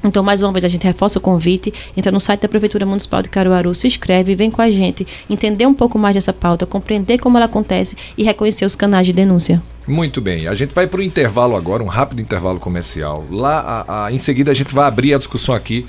Então, mais uma vez, a gente reforça o convite. Entra no site da Prefeitura Municipal de Caruaru, se inscreve, vem com a gente, entender um pouco mais dessa pauta, compreender como ela acontece e reconhecer os canais de denúncia. Muito bem. A gente vai para o intervalo agora, um rápido intervalo comercial. Lá, a, a, em seguida, a gente vai abrir a discussão aqui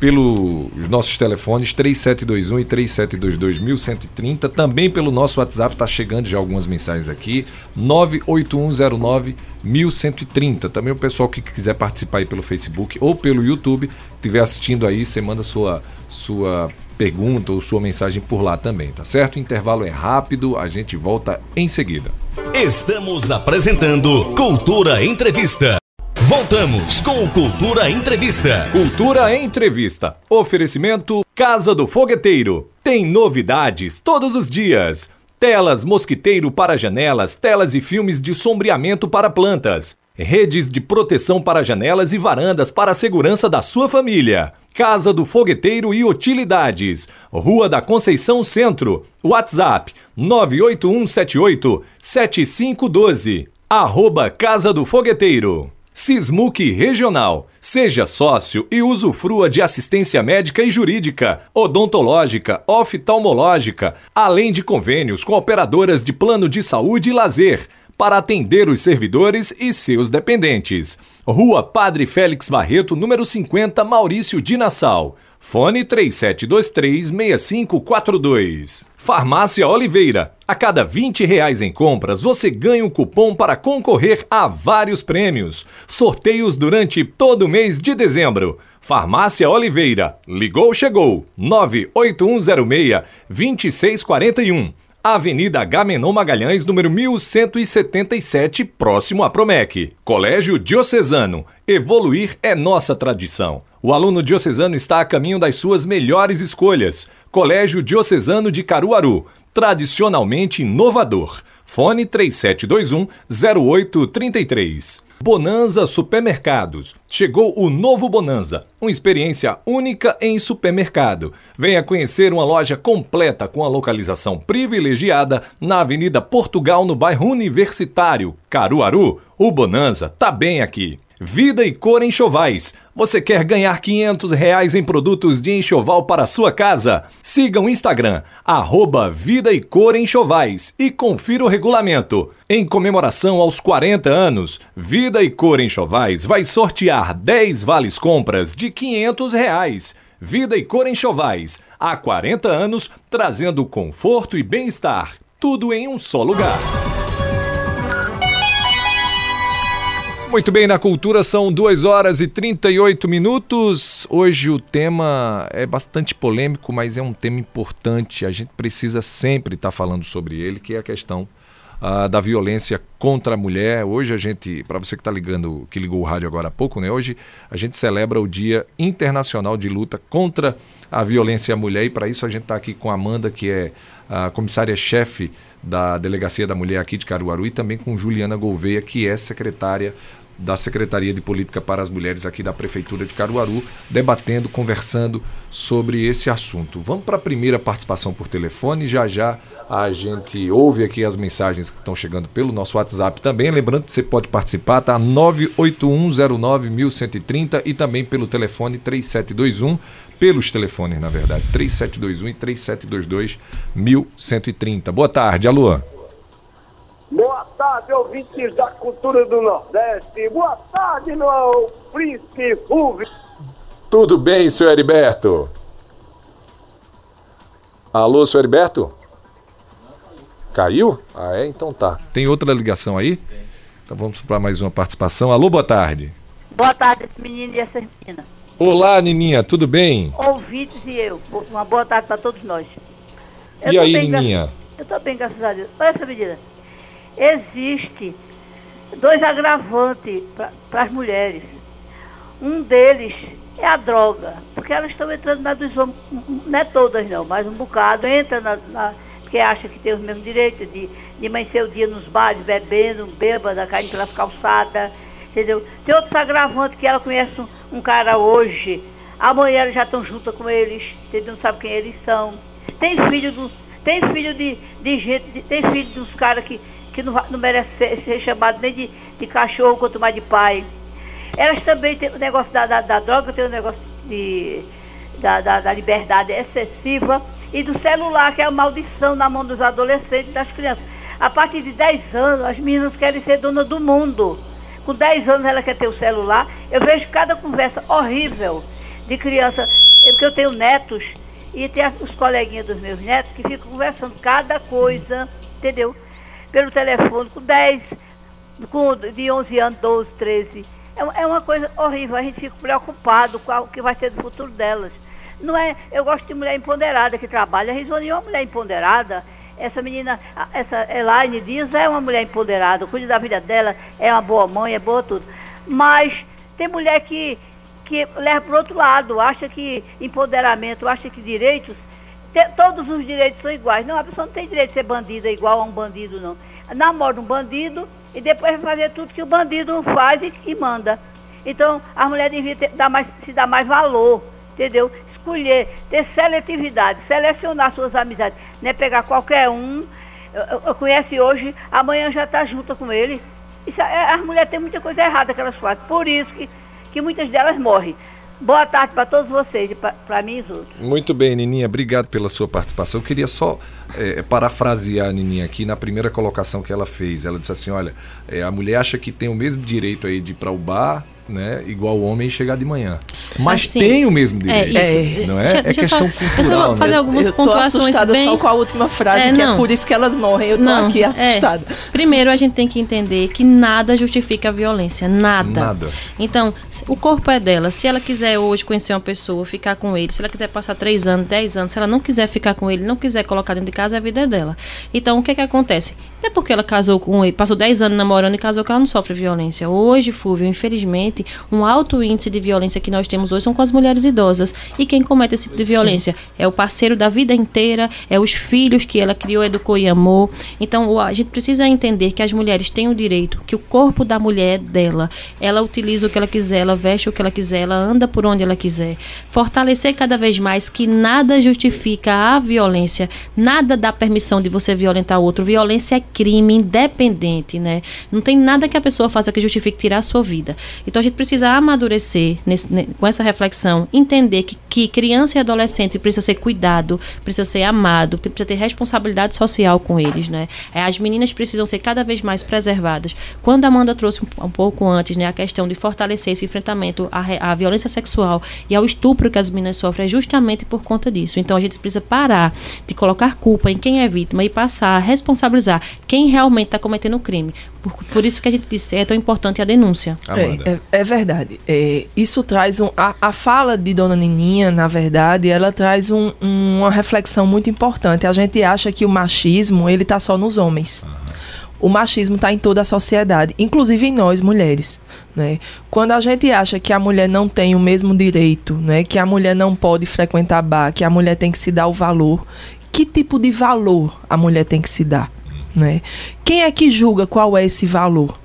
pelos nossos telefones 3721 e 3722 1130, também pelo nosso WhatsApp, está chegando já algumas mensagens aqui, 98109 1130. Também o pessoal que quiser participar aí pelo Facebook ou pelo YouTube, estiver assistindo aí, você manda sua sua pergunta ou sua mensagem por lá também, tá certo? O intervalo é rápido, a gente volta em seguida. Estamos apresentando Cultura Entrevista. Voltamos com o Cultura Entrevista. Cultura Entrevista. Oferecimento Casa do Fogueteiro. Tem novidades todos os dias. Telas mosquiteiro para janelas, telas e filmes de sombreamento para plantas. Redes de proteção para janelas e varandas para a segurança da sua família. Casa do Fogueteiro e Utilidades. Rua da Conceição Centro. WhatsApp 98178 7512. Arroba Casa do Fogueteiro. Sismuc Regional. Seja sócio e usufrua de assistência médica e jurídica, odontológica, oftalmológica, além de convênios com operadoras de plano de saúde e lazer para atender os servidores e seus dependentes. Rua Padre Félix Barreto, número 50, Maurício de Nassau. Fone 3723-6542. Farmácia Oliveira. A cada 20 reais em compras, você ganha um cupom para concorrer a vários prêmios. Sorteios durante todo o mês de dezembro. Farmácia Oliveira. Ligou, chegou. 98106-2641. Avenida Gamenon Magalhães, número 1177, próximo à Promec. Colégio Diocesano. Evoluir é nossa tradição. O aluno diocesano está a caminho das suas melhores escolhas. Colégio Diocesano de Caruaru. Tradicionalmente inovador. Fone 3721-0833. Bonanza Supermercados. Chegou o novo Bonanza, uma experiência única em supermercado. Venha conhecer uma loja completa com a localização privilegiada na Avenida Portugal, no bairro Universitário, Caruaru. O Bonanza tá bem aqui. Vida e Cor Enxovais. Você quer ganhar 500 reais em produtos de enxoval para sua casa? Siga o Instagram, arroba Vida e Cor Enxovais e confira o regulamento. Em comemoração aos 40 anos, Vida e Cor Enxovais vai sortear 10 vales compras de 500 reais. Vida e Cor Enxovais, há 40 anos, trazendo conforto e bem-estar. Tudo em um só lugar. Muito bem, na cultura são 2 horas e 38 minutos. Hoje o tema é bastante polêmico, mas é um tema importante. A gente precisa sempre estar falando sobre ele, que é a questão uh, da violência contra a mulher. Hoje a gente, para você que está ligando, que ligou o rádio agora há pouco, né? Hoje a gente celebra o Dia Internacional de Luta contra a Violência à Mulher e para isso a gente está aqui com a Amanda, que é a comissária-chefe da Delegacia da Mulher aqui de Caruaru e também com Juliana Gouveia, que é secretária da Secretaria de Política para as Mulheres aqui da Prefeitura de Caruaru, debatendo, conversando sobre esse assunto. Vamos para a primeira participação por telefone. Já já a gente ouve aqui as mensagens que estão chegando pelo nosso WhatsApp também. Lembrando que você pode participar, tá? 981091130 e também pelo telefone 3721, pelos telefones, na verdade, 3721 e 3722 1130. Boa tarde, alô. Boa tarde, ouvintes da cultura do Nordeste. Boa tarde, meu príncipe Fulvio. Tudo bem, senhor Heriberto? Alô, senhor Heriberto? Caiu? Ah, é? Então tá. Tem outra ligação aí? Então vamos para mais uma participação. Alô, boa tarde. Boa tarde, esse menino e essa menina. Olá, Nininha, tudo bem? Ouvintes e eu. Uma boa tarde para todos nós. Eu e aí, Nininha? Eu tô bem, graças a Deus. Olha essa menina existe dois agravantes para as mulheres. Um deles é a droga, porque elas estão entrando na dos homens, não é todas não, mas um bocado entra na, na porque acha que tem os mesmos direitos de, de amanhecer o dia nos bares, bebendo, bêbada, caindo pelas calçadas, entendeu? Tem outros agravantes que ela conhece um, um cara hoje, amanhã elas já estão juntas com eles, entendeu? Não sabe quem eles são. Tem filho do, tem filho de, de gente, de, tem filho dos caras que que não, não merece ser, ser chamado nem de, de cachorro, quanto mais de pai. Elas também têm o negócio da, da, da droga, tem o negócio de, da, da, da, liberdade excessiva e do celular, que é a maldição na mão dos adolescentes e das crianças. A partir de 10 anos, as meninas querem ser dona do mundo. Com 10 anos ela quer ter o celular. Eu vejo cada conversa horrível de criança, porque eu tenho netos e tem os coleguinhas dos meus netos que ficam conversando cada coisa, entendeu? Pelo telefone com 10, com, de 11 anos, 12, 13. É, é uma coisa horrível, a gente fica preocupado com o que vai ser do futuro delas. Não é, eu gosto de mulher empoderada que trabalha. A Risoni é uma mulher empoderada. Essa menina, essa Elaine Dias é uma mulher empoderada, cuida da vida dela, é uma boa mãe, é boa tudo. Mas tem mulher que, que leva para o outro lado, acha que empoderamento, acha que direitos todos os direitos são iguais. Não, a pessoa não tem direito de ser bandida igual a um bandido, não. Namora um bandido e depois vai fazer tudo que o bandido faz e, manda. Então, a mulher devia ter, dar mais, se dar mais valor, entendeu? Escolher, ter seletividade, selecionar suas amizades. Não é pegar qualquer um, conhece hoje, amanhã já está junto com ele. Isso, é, as mulheres têm muita coisa errada que elas fazem. Por isso que, que muitas delas morrem. Boa tarde para todos vocês, para mim e os outros. Muito bem, Nininha, obrigado pela sua participação. Eu queria só é, parafrasear a Nininha aqui na primeira colocação que ela fez. Ela disse assim: olha, é, a mulher acha que tem o mesmo direito aí de ir para o bar, né, igual o homem chegar de manhã. Mas assim, tem o mesmo direito. É, isso. Não é? Deixa, é deixa questão só, cultural. Deixa eu fazer né? algumas eu pontuações bem... só com a última frase, é, que é por isso que elas morrem. Eu tô não, aqui é. assustada. É. Primeiro, a gente tem que entender que nada justifica a violência. Nada. Nada. Então, o corpo é dela. Se ela quiser hoje conhecer uma pessoa, ficar com ele, se ela quiser passar três anos, dez anos, se ela não quiser ficar com ele, não quiser colocar dentro de casa, a vida é dela. Então, o que é que acontece? Não é porque ela casou com ele, passou dez anos namorando e casou que ela não sofre violência. Hoje, Fúvio, infelizmente, um alto índice de violência que nós temos hoje são com as mulheres idosas. E quem comete esse tipo de violência? Sim. É o parceiro da vida inteira, é os filhos que ela criou, educou e amou. Então, a gente precisa entender que as mulheres têm o direito, que o corpo da mulher é dela. Ela utiliza o que ela quiser, ela veste o que ela quiser, ela anda por onde ela quiser. Fortalecer cada vez mais que nada justifica a violência, nada dá permissão de você violentar o outro. Violência é crime independente, né? Não tem nada que a pessoa faça que justifique tirar a sua vida. Então a gente precisa amadurecer nesse, com essa reflexão, entender que, que criança e adolescente precisa ser cuidado, precisa ser amado, precisa ter responsabilidade social com eles, né? É, as meninas precisam ser cada vez mais preservadas. Quando a Amanda trouxe um, um pouco antes, né, a questão de fortalecer esse enfrentamento à, à violência sexual e ao estupro que as meninas sofrem, é justamente por conta disso. Então a gente precisa parar de colocar culpa em quem é vítima e passar a responsabilizar quem realmente está cometendo o crime. Por, por, isso que a gente disse é tão importante a denúncia. É, é, é verdade. É, isso traz um. A, a, fala de Dona Nininha, na verdade, ela traz um, um, uma reflexão muito importante. A gente acha que o machismo ele está só nos homens. O machismo está em toda a sociedade, inclusive em nós mulheres. Né? Quando a gente acha que a mulher não tem o mesmo direito, né? que a mulher não pode frequentar bar, que a mulher tem que se dar o valor, que tipo de valor a mulher tem que se dar? Né? Quem é que julga qual é esse valor?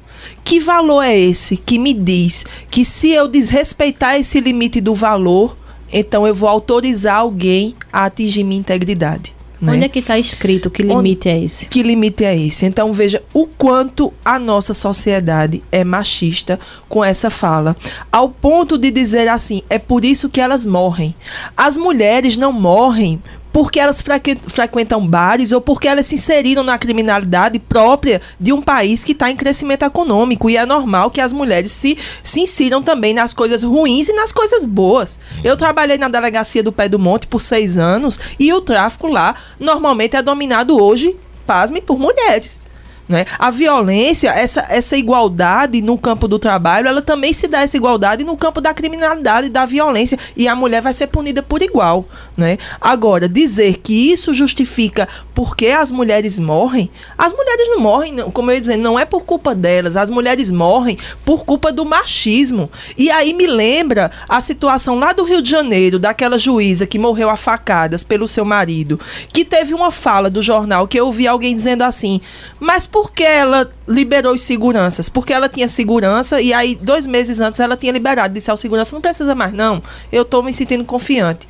Que valor é esse que me diz que se eu desrespeitar esse limite do valor, então eu vou autorizar alguém a atingir minha integridade? Né? Onde é que está escrito que limite Onde, é esse? Que limite é esse? Então veja o quanto a nossa sociedade é machista com essa fala, ao ponto de dizer assim: é por isso que elas morrem. As mulheres não morrem porque elas frequentam bares ou porque elas se inseriram na criminalidade própria de um país que está em crescimento econômico. E é normal que as mulheres se, se insiram também nas coisas ruins e nas coisas boas. Eu trabalhei na delegacia do Pé do Monte por seis anos e o tráfico lá normalmente é dominado hoje, pasme, por mulheres. Né? A violência, essa, essa igualdade no campo do trabalho, ela também se dá essa igualdade no campo da criminalidade, da violência, e a mulher vai ser punida por igual. Né? Agora, dizer que isso justifica porque as mulheres morrem, as mulheres não morrem, como eu ia dizer, não é por culpa delas, as mulheres morrem por culpa do machismo. E aí me lembra a situação lá do Rio de Janeiro, daquela juíza que morreu a facadas pelo seu marido, que teve uma fala do jornal que eu ouvi alguém dizendo assim, mas por que ela liberou os seguranças? Porque ela tinha segurança e aí, dois meses antes, ela tinha liberado. Disse ao segurança: não precisa mais, não. Eu estou me sentindo confiante.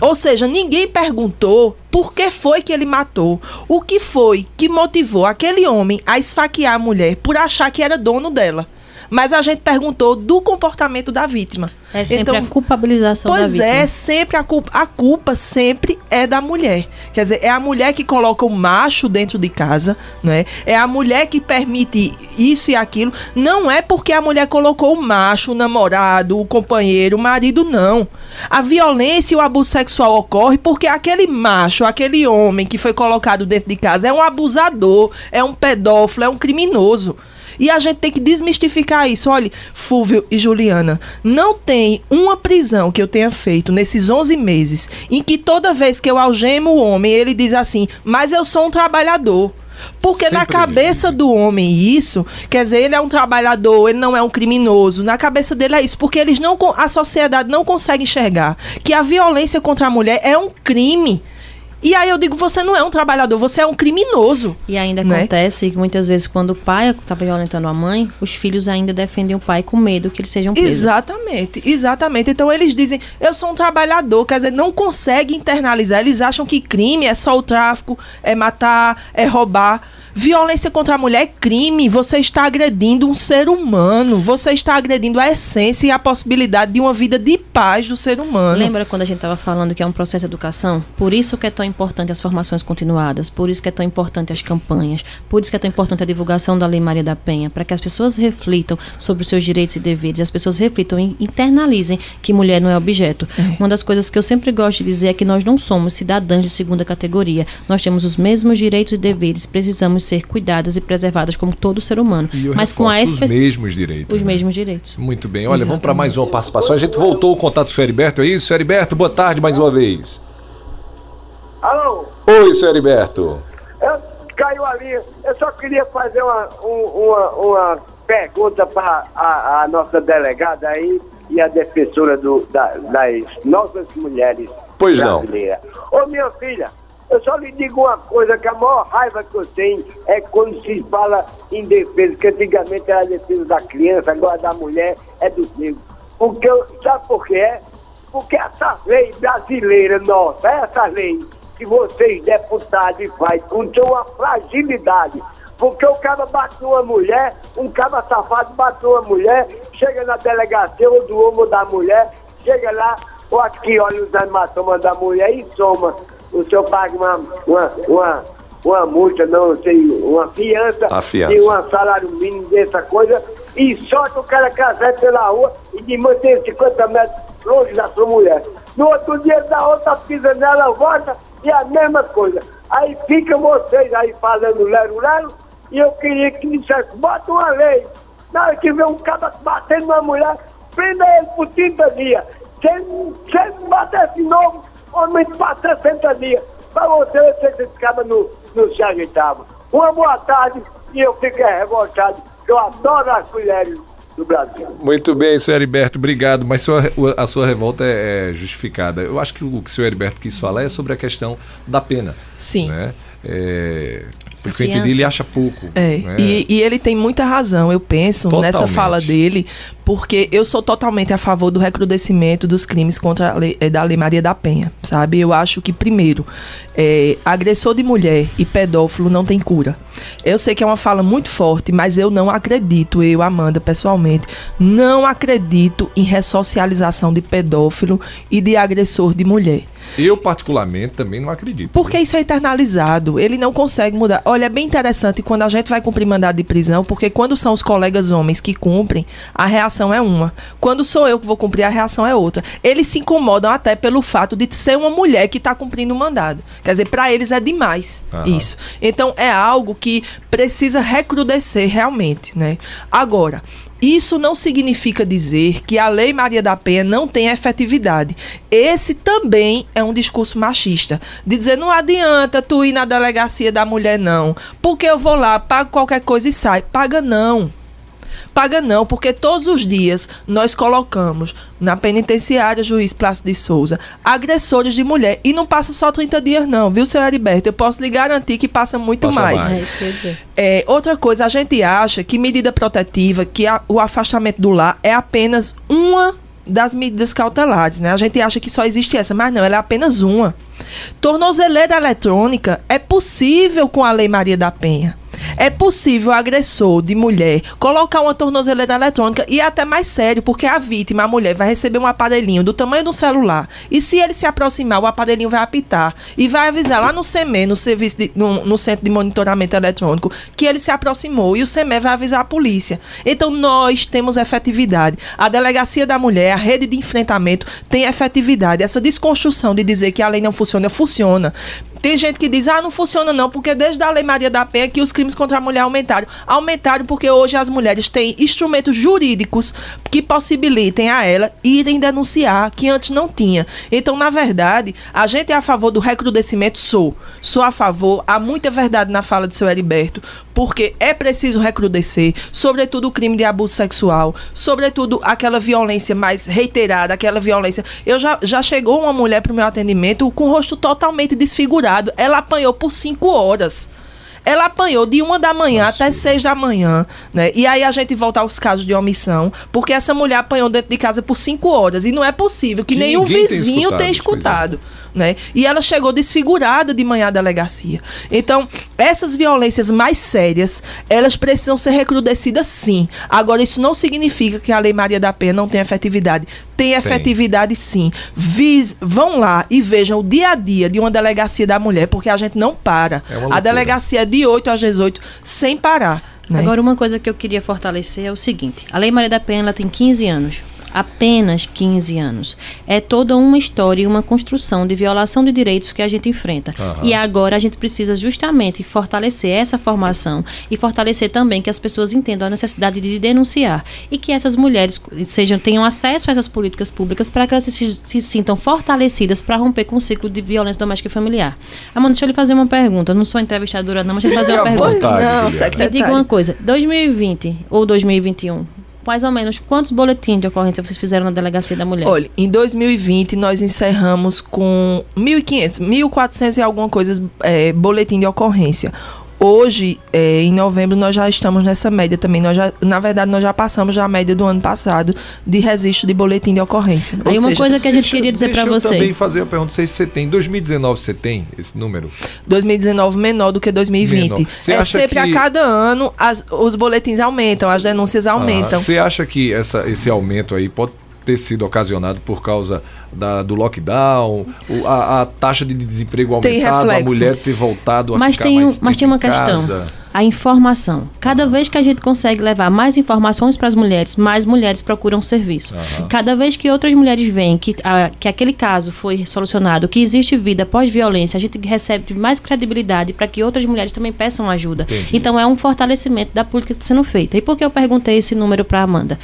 Ou seja, ninguém perguntou por que foi que ele matou. O que foi que motivou aquele homem a esfaquear a mulher por achar que era dono dela. Mas a gente perguntou do comportamento da vítima. É sempre então, a culpabilização da vítima. Pois é, sempre a culpa, a culpa sempre é da mulher. Quer dizer, é a mulher que coloca o macho dentro de casa, né? É a mulher que permite isso e aquilo. Não é porque a mulher colocou o macho, o namorado, o companheiro, o marido, não. A violência e o abuso sexual ocorre porque aquele macho, aquele homem que foi colocado dentro de casa é um abusador, é um pedófilo, é um criminoso. E a gente tem que desmistificar isso. Olha, Fúvio e Juliana, não tem uma prisão que eu tenha feito nesses 11 meses em que toda vez que eu algemo o homem, ele diz assim: Mas eu sou um trabalhador. Porque Sempre na cabeça do homem isso, quer dizer, ele é um trabalhador, ele não é um criminoso. Na cabeça dele é isso, porque eles não a sociedade não consegue enxergar que a violência contra a mulher é um crime. E aí eu digo, você não é um trabalhador, você é um criminoso. E ainda né? acontece que muitas vezes quando o pai está violentando a mãe, os filhos ainda defendem o pai com medo que eles sejam presos. Exatamente, exatamente. Então eles dizem, eu sou um trabalhador, quer dizer, não consegue internalizar. Eles acham que crime é só o tráfico, é matar, é roubar. Violência contra a mulher é crime. Você está agredindo um ser humano. Você está agredindo a essência e a possibilidade de uma vida de paz do ser humano. Lembra quando a gente estava falando que é um processo de educação? Por isso que é tão importante as formações continuadas. Por isso que é tão importante as campanhas. Por isso que é tão importante a divulgação da Lei Maria da Penha. Para que as pessoas reflitam sobre os seus direitos e deveres. As pessoas reflitam e internalizem que mulher não é objeto. É. Uma das coisas que eu sempre gosto de dizer é que nós não somos cidadãs de segunda categoria. Nós temos os mesmos direitos e deveres. Precisamos ser cuidadas e preservadas como todo ser humano. mas com a os mesmos direitos. Os né? mesmos direitos. Muito bem. Olha, Exatamente. vamos para mais uma participação. A gente voltou o contato com o senhor Heriberto, é isso? Heriberto, boa tarde mais uma vez. Alô? Oi, senhor Heriberto. Eu, caiu ali. Eu só queria fazer uma, uma, uma pergunta para a, a, nossa delegada aí e a defensora do, da, das nossas mulheres pois brasileiras. Não. Ô, minha filha, eu só lhe digo uma coisa, que a maior raiva que eu tenho é quando se fala em defesa, que antigamente era a defesa da criança, agora da mulher, é dos negros. Porque, sabe por quê? Porque essa lei brasileira nossa, essa lei que vocês, deputados, fazem, com uma fragilidade. Porque o cara bate numa mulher, um cara safado bate numa mulher, chega na delegacia ou do homem da mulher, chega lá, ou aqui olha os hematomas da mulher e soma o senhor paga uma, uma, uma, uma multa, não sei, uma fiança, fiança. e um salário mínimo dessa coisa, e solta o cara casado pela rua e de manter 50 metros longe da sua mulher. No outro dia da outra pisa nela, volta e a mesma coisa. Aí ficam vocês aí falando lero-lero, e eu queria que dissesse, bota uma lei. Na hora que vê um cara batendo uma mulher, prenda ele por 30 dias. Se ele, bater de novo, homem para 60 dias. Para você ver se esse cara não, não se ajeitava. Uma boa tarde e eu fico revoltado. Eu adoro as mulheres do Brasil. Muito bem, senhor Heriberto, obrigado. Mas sua, a sua revolta é, é, justificada. Eu acho que o que o senhor Heriberto quis falar é sobre a questão da pena. Sim. Né? É, porque eu entendi, ele acha pouco. É, né? e, e, ele tem muita razão, eu penso, Totalmente. nessa fala dele, porque eu sou totalmente a favor do recrudescimento dos crimes contra a lei, eh, da Lei Maria da Penha, sabe? Eu acho que, primeiro, é, agressor de mulher e pedófilo não tem cura. Eu sei que é uma fala muito forte, mas eu não acredito, eu, Amanda, pessoalmente, não acredito em ressocialização de pedófilo e de agressor de mulher. Eu, particularmente, também não acredito. Porque isso é eternalizado. Ele não consegue mudar. Olha, é bem interessante quando a gente vai cumprir mandado de prisão, porque quando são os colegas homens que cumprem, a reação é uma. Quando sou eu que vou cumprir, a reação é outra. Eles se incomodam até pelo fato de ser uma mulher que está cumprindo o mandado. Quer dizer, para eles é demais Aham. isso. Então, é algo que precisa recrudescer realmente, né? Agora, isso não significa dizer que a Lei Maria da Penha não tem efetividade. Esse também é um discurso machista. De dizer, não adianta tu ir na delegacia da mulher, não. Porque eu vou lá, pago qualquer coisa e sai. Paga não. Paga não, porque todos os dias nós colocamos na penitenciária juiz Plácido de Souza agressores de mulher. E não passa só 30 dias, não, viu, senhor Heriberto? Eu posso lhe garantir que passa muito passa mais. mais. É isso que eu ia dizer. É, outra coisa, a gente acha que medida protetiva, que a, o afastamento do lar é apenas uma das medidas cautelares, né? A gente acha que só existe essa, mas não, ela é apenas uma. Tornozeleira eletrônica é possível com a Lei Maria da Penha. É possível o agressor de mulher colocar uma tornozeleira eletrônica e até mais sério, porque a vítima, a mulher, vai receber um aparelhinho do tamanho do celular. E se ele se aproximar, o aparelhinho vai apitar e vai avisar lá no CME, no, serviço de, no, no Centro de Monitoramento Eletrônico, que ele se aproximou e o CME vai avisar a polícia. Então nós temos efetividade. A Delegacia da Mulher, a rede de enfrentamento tem efetividade. Essa desconstrução de dizer que a lei não funciona, funciona. Tem gente que diz, ah, não funciona não, porque desde a Lei Maria da Penha que os crimes contra a mulher aumentaram. Aumentaram porque hoje as mulheres têm instrumentos jurídicos que possibilitem a ela irem denunciar, que antes não tinha. Então, na verdade, a gente é a favor do recrudescimento, sou. Sou a favor, há muita verdade na fala de seu Heriberto, porque é preciso recrudescer, sobretudo o crime de abuso sexual, sobretudo aquela violência mais reiterada, aquela violência. Eu já, já chegou uma mulher para o meu atendimento com o rosto totalmente desfigurado desfigurado. Ela apanhou por cinco horas. Ela apanhou de uma da manhã Nossa. até seis da manhã, né? E aí a gente volta aos casos de omissão, porque essa mulher apanhou dentro de casa por cinco horas e não é possível que, que nenhum vizinho tenha escutado, é. né? E ela chegou desfigurada de manhã à delegacia. Então, essas violências mais sérias, elas precisam ser recrudescidas sim. Agora, isso não significa que a Lei Maria da Penha não tem efetividade. Tem efetividade sim. Vis, vão lá e vejam o dia a dia de uma delegacia da mulher, porque a gente não para. É a delegacia é de 8 às 18 sem parar. Né? Agora, uma coisa que eu queria fortalecer é o seguinte: a Lei Maria da Penha ela tem 15 anos apenas 15 anos. É toda uma história e uma construção de violação de direitos que a gente enfrenta. Uhum. E agora a gente precisa justamente fortalecer essa formação e fortalecer também que as pessoas entendam a necessidade de denunciar e que essas mulheres sejam tenham acesso a essas políticas públicas para que elas se, se sintam fortalecidas para romper com o ciclo de violência doméstica e familiar. Amanda, deixa eu lhe fazer uma pergunta. Eu não sou entrevistadora não, mas deixa eu fazer uma pergunta. Vontade, não, Me diga uma coisa. 2020 ou 2021 mais ou menos quantos boletins de ocorrência vocês fizeram na Delegacia da Mulher? Olha, em 2020 nós encerramos com 1.500, 1.400 e alguma coisa é, boletim de ocorrência. Hoje, é, em novembro, nós já estamos nessa média também. Nós já, na verdade, nós já passamos já a média do ano passado de registro de boletim de ocorrência. Aí uma seja, coisa que a gente deixa, queria dizer para você. Eu também fazer a pergunta: se você tem. Em 2019 você tem esse número? 2019 menor do que 2020. É sempre que... a cada ano as, os boletins aumentam, as denúncias aumentam. Você acha que essa, esse aumento aí pode ter sido ocasionado por causa da, do lockdown, a, a, taxa de desemprego aumentado, a mulher ter voltado a mas ficar tem mais Mas tem uma questão. A informação. Cada uhum. vez que a gente consegue levar mais informações para as mulheres, mais mulheres procuram serviço. Uhum. Cada vez que outras mulheres veem que, a, que aquele caso foi solucionado, que existe vida pós-violência, a gente recebe mais credibilidade para que outras mulheres também peçam ajuda. Entendi. Então é um fortalecimento da política que está sendo feita. E por que eu perguntei esse número para Amanda?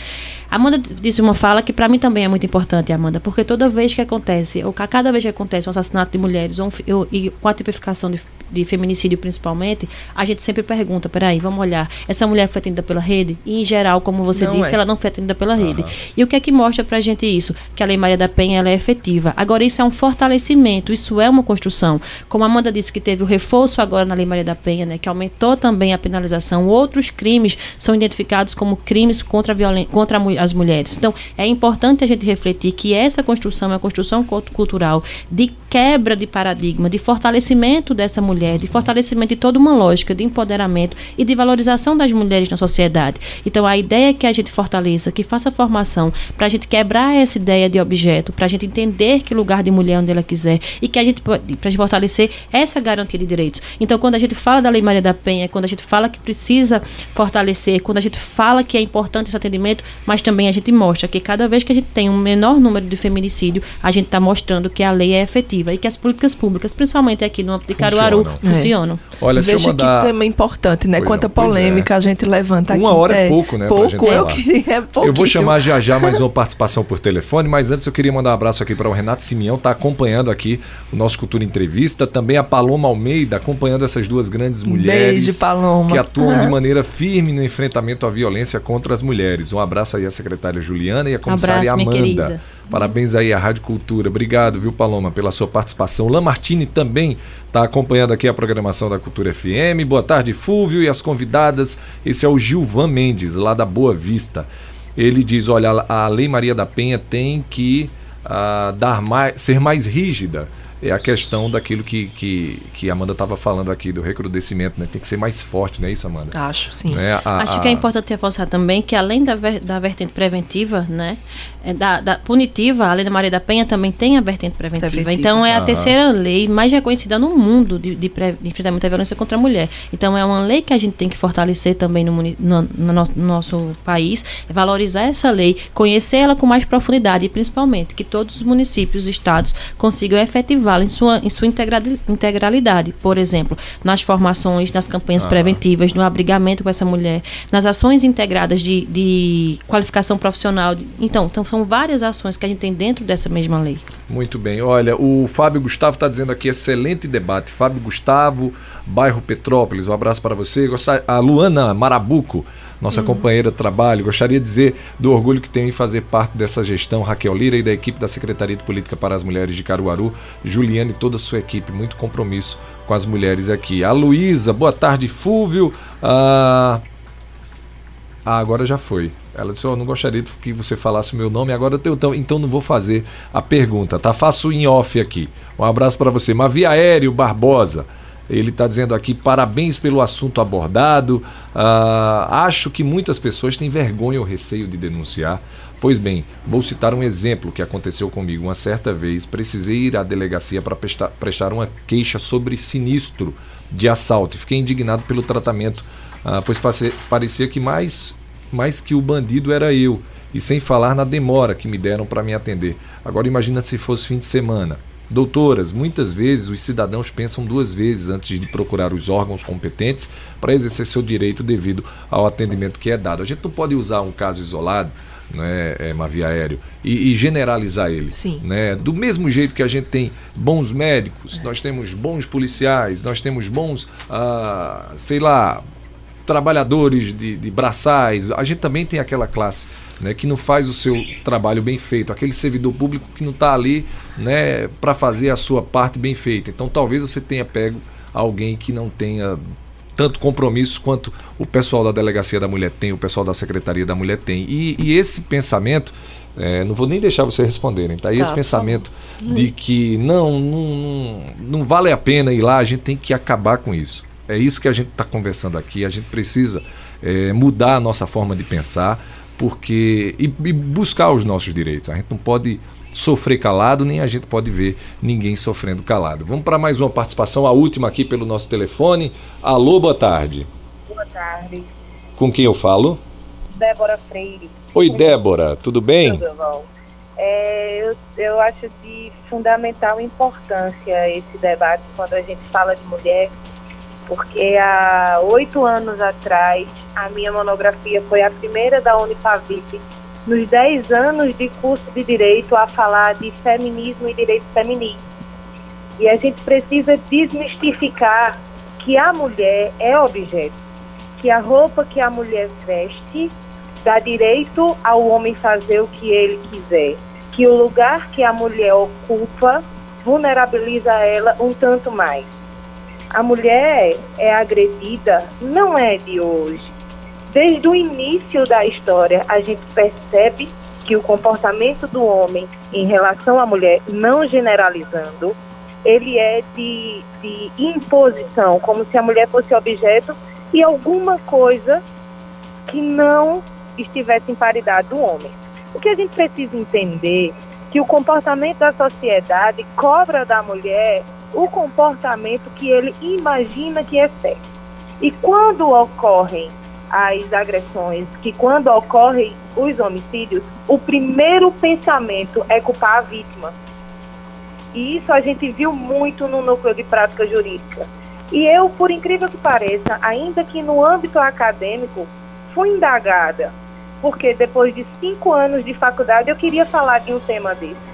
Amanda disse uma fala que para mim também é muito importante, Amanda, porque toda vez que acontece, ou cada vez que acontece um assassinato de mulheres, ou, ou e com a tipificação de, de, feminicídio principalmente, a gente sempre pergunta, peraí, vamos olhar, essa mulher foi atendida pela rede? E em geral, como você não disse, é. ela não foi atendida pela uhum. rede. E o que é que mostra pra gente isso? Que a Lei Maria da Penha, ela é efetiva. Agora, isso é um fortalecimento, isso é uma construção. Como a Amanda disse que teve o reforço agora na Lei Maria da Penha, né, que aumentou também a penalização, outros crimes são identificados como crimes contra, violen contra a as mulheres. Então, é importante a gente refletir que essa construção é uma construção cultural de quebra de paradigma, de fortalecimento dessa mulher, de fortalecimento de toda uma lógica de empoderamento e de valorização das mulheres na sociedade. Então, a ideia é que a gente fortaleça, que faça formação para a gente quebrar essa ideia de objeto, para a gente entender que lugar de mulher onde ela quiser e que a gente para fortalecer essa garantia de direitos. Então, quando a gente fala da Lei Maria da Penha, quando a gente fala que precisa fortalecer, quando a gente fala que é importante esse atendimento, mas também a gente mostra que cada vez que a gente tem um menor número de feminicídio, a gente está mostrando que a lei é efetiva e que as políticas públicas, principalmente aqui no de Caruaru, é. funcionam. Olha, Veja mandar... que tema importante, né? Pois Quanta não, polêmica é. a gente levanta aqui. Uma hora é, é pouco, né? Pouco, eu queria, é Eu vou chamar já já mais uma participação por telefone, mas antes eu queria mandar um abraço aqui para o Renato Simeão, está acompanhando aqui o nosso Cultura Entrevista, também a Paloma Almeida, acompanhando essas duas grandes mulheres Beijo, Paloma. que atuam de maneira firme no enfrentamento à violência contra as mulheres. Um abraço aí a secretária Juliana e a comissária Abraço, Amanda. Parabéns aí à Rádio Cultura. Obrigado, viu, Paloma, pela sua participação. Lamartine também está acompanhando aqui a programação da Cultura FM. Boa tarde, Fúvio e as convidadas. Esse é o Gilvan Mendes, lá da Boa Vista. Ele diz: olha, a Lei Maria da Penha tem que uh, dar mais, ser mais rígida é a questão daquilo que, que, que a Amanda estava falando aqui, do recrudescimento, né? Tem que ser mais forte, não é isso, Amanda? Acho, sim. Né? A, Acho a... que é importante reforçar também que além da, ver, da vertente preventiva, né? É, da, da, punitiva, a lei da Maria da Penha também tem a vertente preventiva. preventiva. Então é a terceira lei mais reconhecida no mundo de, de, pre, de, enfrentamento à violência contra a mulher. Então é uma lei que a gente tem que fortalecer também no, no, no, nosso, no nosso país, é valorizar essa lei, conhecer ela com mais profundidade e principalmente que todos os municípios, estados consigam efetivá-la em sua, em sua integralidade. Por exemplo, nas formações, nas campanhas ah. preventivas, no abrigamento com essa mulher, nas ações integradas de, de qualificação profissional. Então, então são várias ações que a gente tem dentro dessa mesma lei. Muito bem. Olha, o Fábio Gustavo está dizendo aqui, excelente debate. Fábio Gustavo, bairro Petrópolis, um abraço para você. A Luana Marabuco, nossa uhum. companheira de trabalho, gostaria de dizer do orgulho que tenho em fazer parte dessa gestão, Raquel Lira e da equipe da Secretaria de Política para as Mulheres de Caruaru, Juliane e toda a sua equipe, muito compromisso com as mulheres aqui. A Luísa, boa tarde, Fúvio. Ah, ah agora já foi. Ela disse: oh, não gostaria que você falasse o meu nome, agora eu então, então não vou fazer a pergunta, tá? Faço em off aqui. Um abraço para você. Mavi Aéreo Barbosa. Ele está dizendo aqui: parabéns pelo assunto abordado. Uh, acho que muitas pessoas têm vergonha ou receio de denunciar. Pois bem, vou citar um exemplo que aconteceu comigo. Uma certa vez, precisei ir à delegacia para prestar, prestar uma queixa sobre sinistro de assalto. Fiquei indignado pelo tratamento, uh, pois parecia que mais mas que o bandido era eu, e sem falar na demora que me deram para me atender. Agora imagina se fosse fim de semana. Doutoras, muitas vezes os cidadãos pensam duas vezes antes de procurar os órgãos competentes para exercer seu direito devido ao atendimento que é dado. A gente não pode usar um caso isolado, né, é, uma via aéreo, e, e, generalizar ele. Sim. Né? Do mesmo jeito que a gente tem bons médicos, é. nós temos bons policiais, nós temos bons, ah, sei lá, trabalhadores de, de braçais, a gente também tem aquela classe né, que não faz o seu trabalho bem feito, aquele servidor público que não está ali né, para fazer a sua parte bem feita. Então talvez você tenha pego alguém que não tenha tanto compromisso quanto o pessoal da Delegacia da Mulher tem, o pessoal da Secretaria da Mulher tem. E, e esse pensamento, é, não vou nem deixar vocês responderem, tá? E tá, esse pensamento de que não, não, não vale a pena ir lá, a gente tem que acabar com isso. É isso que a gente está conversando aqui. A gente precisa é, mudar a nossa forma de pensar porque e, e, buscar os nossos direitos. A gente não pode sofrer calado, nem a gente pode ver ninguém sofrendo calado. Vamos para mais uma participação, a última aqui pelo nosso telefone. Alô, boa tarde. Boa tarde. Com quem eu falo? Débora Freire. Oi, Débora, tudo bem? Tudo bom. É, eu, eu acho de fundamental importância esse debate quando a gente fala de mulher, porque há oito anos atrás a minha monografia foi a primeira da Unipavip nos dez anos de curso de direito a falar de feminismo e direito feminino. E a gente precisa desmistificar que a mulher é objeto, que a roupa que a mulher veste dá direito ao homem fazer o que ele quiser, que o lugar que a mulher ocupa vulnerabiliza ela um tanto mais. A mulher é agredida não é de hoje. Desde o início da história, a gente percebe que o comportamento do homem em relação à mulher, não generalizando, ele é de, de imposição, como se a mulher fosse objeto e alguma coisa que não estivesse em paridade do homem. O que a gente precisa entender que o comportamento da sociedade cobra da mulher o comportamento que ele imagina que é certo. E quando ocorrem as agressões, que quando ocorrem os homicídios, o primeiro pensamento é culpar a vítima. E isso a gente viu muito no núcleo de prática jurídica. E eu, por incrível que pareça, ainda que no âmbito acadêmico, fui indagada, porque depois de cinco anos de faculdade eu queria falar de um tema desse.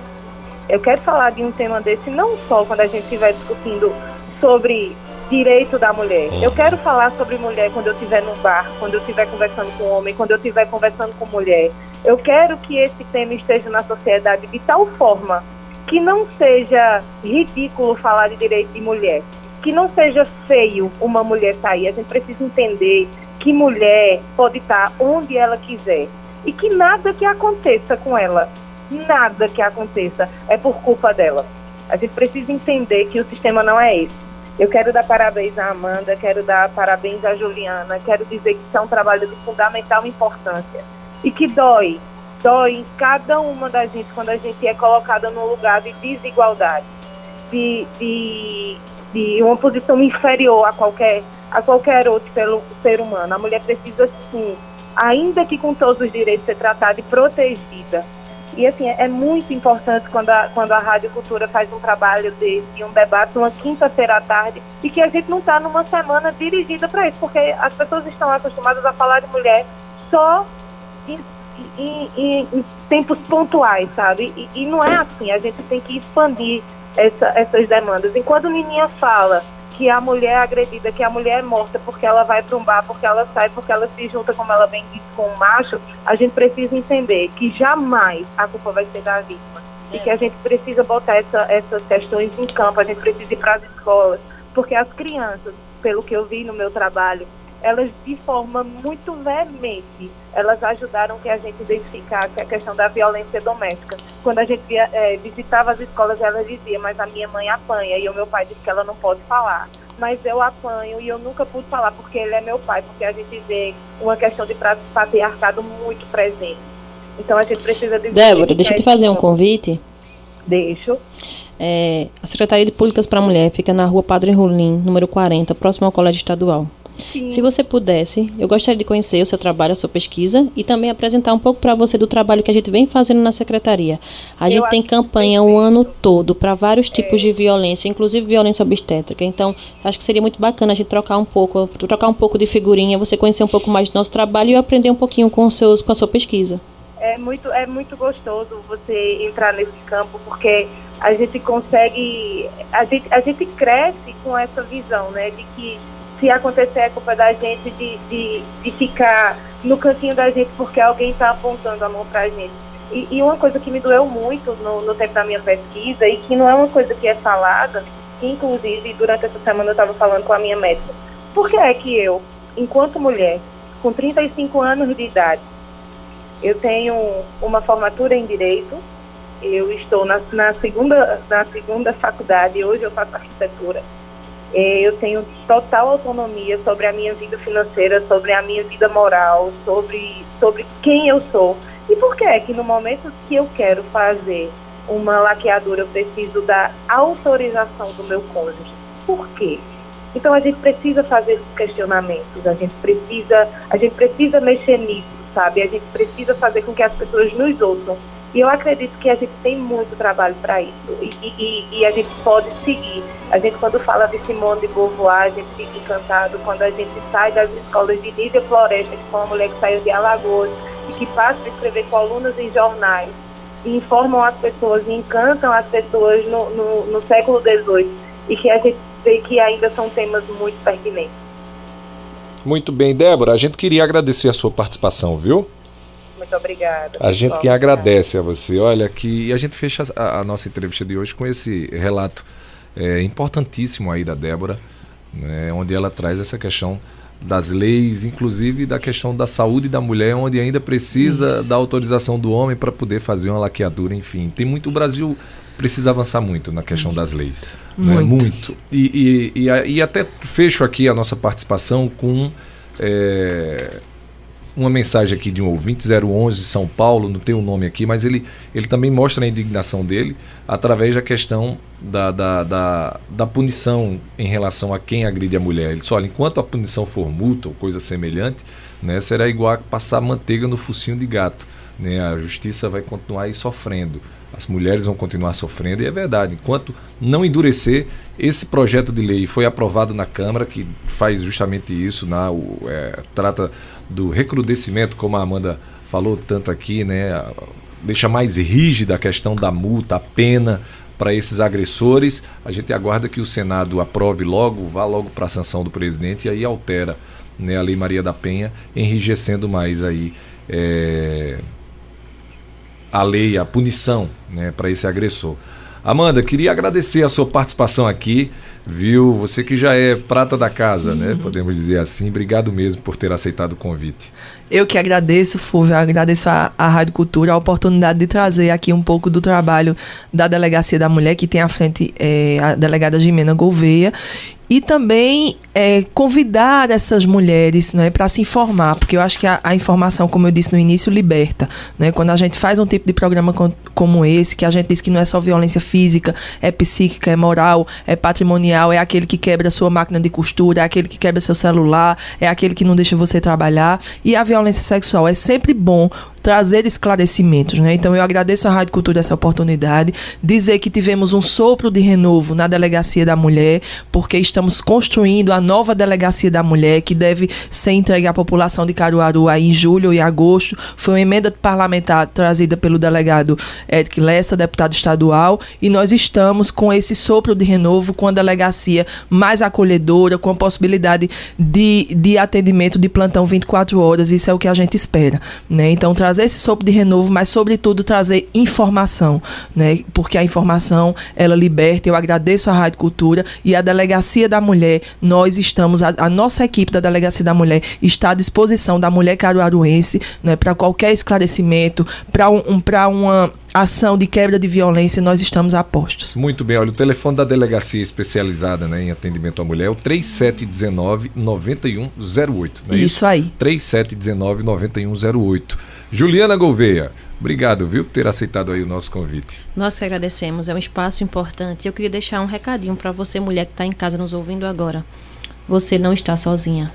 Eu quero falar de um tema desse não só quando a gente estiver discutindo sobre direito da mulher. Eu quero falar sobre mulher quando eu estiver no bar, quando eu estiver conversando com homem, quando eu estiver conversando com mulher. Eu quero que esse tema esteja na sociedade de tal forma que não seja ridículo falar de direito de mulher, que não seja feio uma mulher aí. A gente precisa entender que mulher pode estar onde ela quiser e que nada que aconteça com ela nada que aconteça é por culpa dela. A gente precisa entender que o sistema não é esse. Eu quero dar parabéns à Amanda, quero dar parabéns à Juliana, quero dizer que isso é um trabalho de fundamental importância e que dói, dói em cada uma da gente quando a gente é colocada num lugar de desigualdade, de, de, de uma posição inferior a qualquer, a qualquer outro ser humano. A mulher precisa sim, ainda que com todos os direitos, ser tratada e protegida e assim, é muito importante quando a, quando a Rádio Cultura faz um trabalho desse, um debate, uma quinta-feira à tarde, e que a gente não está numa semana dirigida para isso, porque as pessoas estão acostumadas a falar de mulher só em, em, em tempos pontuais, sabe? E, e, não é assim, a gente tem que expandir essa, essas demandas. Enquanto Nininha fala que a mulher é agredida, que a mulher é morta porque ela vai para um bar, porque ela sai, porque ela se junta, como ela bem disse, com um macho, a gente precisa entender que jamais a culpa vai ser da vítima. É. E que a gente precisa botar essa, essas questões em campo, a gente precisa ir para as escolas, porque as crianças, pelo que eu vi no meu trabalho, elas de forma muito veemente, elas ajudaram que a gente identificasse a questão da violência doméstica. Quando a gente é, visitava as escolas, elas diziam, mas a minha mãe apanha, e o meu pai disse que ela não pode falar. Mas eu apanho e eu nunca pude falar porque ele é meu pai, porque a gente vê uma questão de patriarcado muito presente. Então a gente precisa de. Débora, deixa eu te fazer um convite. Deixo. É, a Secretaria de Políticas para a Mulher fica na rua Padre Rolim, número 40, próximo ao Colégio Estadual. Sim. Se você pudesse, eu gostaria de conhecer o seu trabalho, a sua pesquisa e também apresentar um pouco para você do trabalho que a gente vem fazendo na secretaria. A gente tem campanha o ano todo para vários tipos é. de violência, inclusive violência obstétrica. Então, acho que seria muito bacana a gente trocar um pouco, trocar um pouco de figurinha, você conhecer um pouco mais do nosso trabalho e eu aprender um pouquinho com, seus, com a sua pesquisa. É muito, é muito gostoso você entrar nesse campo, porque a gente consegue, a gente, a gente cresce com essa visão, né, de que se acontecer é culpa da gente de, de, de ficar no cantinho da gente porque alguém está apontando a mão para a gente. E, e, uma coisa que me doeu muito no, no, tempo da minha pesquisa e que não é uma coisa que é falada, inclusive durante essa semana eu estava falando com a minha médica, por que é que eu, enquanto mulher, com 35 anos de idade, eu tenho uma formatura em Direito, eu estou na, na segunda, na segunda faculdade, hoje eu faço arquitetura, eu tenho total autonomia sobre a minha vida financeira, sobre a minha vida moral, sobre, sobre quem eu sou. E por que é que no momento que eu quero fazer uma laqueadura eu preciso da autorização do meu cônjuge? Por quê? Então a gente precisa fazer esses questionamentos, a gente precisa, a gente precisa mexer nisso, sabe? A gente precisa fazer com que as pessoas nos ouçam e eu acredito que a gente tem muito trabalho para isso e, e, e, a gente pode seguir. A gente, quando fala de Simone de Beauvoir, a gente fica encantado quando a gente sai das escolas de Lídia Floresta, que foi uma mulher que saiu de Alagoas e que passa a escrever colunas em jornais e informam as pessoas e encantam as pessoas no, no, no século XVIII e que a gente vê que ainda são temas muito pertinentes. Muito bem, Débora, a gente queria agradecer a sua participação, viu? Muito obrigada. A gente que agradece a você. Olha, que a gente fecha a, a nossa entrevista de hoje com esse relato é, importantíssimo aí da Débora, né, onde ela traz essa questão das leis, inclusive da questão da saúde da mulher, onde ainda precisa Isso. da autorização do homem para poder fazer uma laqueadura, enfim. Tem muito. O Brasil precisa avançar muito na questão das leis. Muito. Né? muito. E, e, e, e, até fecho aqui a nossa participação com. É, uma mensagem aqui de um ouvinte, 011 São Paulo, não tem o um nome aqui, mas ele, ele também mostra a indignação dele através da questão da, da, da, da punição em relação a quem agride a mulher. Ele diz, olha, enquanto a punição for multa ou coisa semelhante, né, será igual a passar manteiga no focinho de gato. Né? A justiça vai continuar aí sofrendo as mulheres vão continuar sofrendo, e é verdade. Enquanto não endurecer, esse projeto de lei foi aprovado na Câmara, que faz justamente isso, na, o, é, trata do recrudescimento, como a Amanda falou tanto aqui, né? deixa mais rígida a questão da multa, a pena para esses agressores. A gente aguarda que o Senado aprove logo, vá logo para a sanção do presidente e aí altera né, a Lei Maria da Penha, enrijecendo mais aí. É a lei, a punição né, para esse agressor. Amanda, queria agradecer a sua participação aqui, viu? Você que já é prata da casa, né? Uhum. Podemos dizer assim. Obrigado mesmo por ter aceitado o convite. Eu que agradeço, Fulvio, agradeço a Rádio Cultura a oportunidade de trazer aqui um pouco do trabalho da Delegacia da Mulher, que tem à frente é, a delegada Jimena Gouveia, e também é, convidar essas mulheres né, para se informar, porque eu acho que a, a, informação, como eu disse no início, liberta. Né? Quando a gente faz um tipo de programa com, como esse, que a gente diz que não é só violência física, é psíquica, é moral, é patrimonial, é aquele que quebra sua máquina de costura, é aquele que quebra seu celular, é aquele que não deixa você trabalhar, e a violência sexual. É sempre bom trazer esclarecimentos. Né? Então eu agradeço à Rádio Cultura essa oportunidade, dizer que tivemos um sopro de renovo na Delegacia da Mulher, porque estamos construindo a nova Delegacia da Mulher, que deve ser entregue à população de Caruaru aí em julho e agosto. Foi uma emenda parlamentar trazida pelo delegado Eric Lessa, deputado estadual, e nós estamos com esse sopro de renovo, com a delegacia mais acolhedora, com a possibilidade de, de atendimento de plantão 24 horas. Isso é o que a gente espera. Né? Então, trazer esse sopro de renovo, mas, sobretudo, trazer informação, né? porque a informação ela liberta. Eu agradeço a Rádio Cultura e a Delegacia da Mulher. Nós estamos, a, a nossa equipe da Delegacia da Mulher está à disposição da mulher caruaruense né? para qualquer esclarecimento, para um, um, uma ação de quebra de violência, nós estamos a postos. Muito bem, olha, o telefone da delegacia especializada né, em atendimento à mulher é o 3719-9108. É isso? isso aí. 3719-9108. Juliana Gouveia, obrigado, viu, por ter aceitado aí o nosso convite. Nós que agradecemos, é um espaço importante. Eu queria deixar um recadinho para você, mulher que está em casa nos ouvindo agora. Você não está sozinha.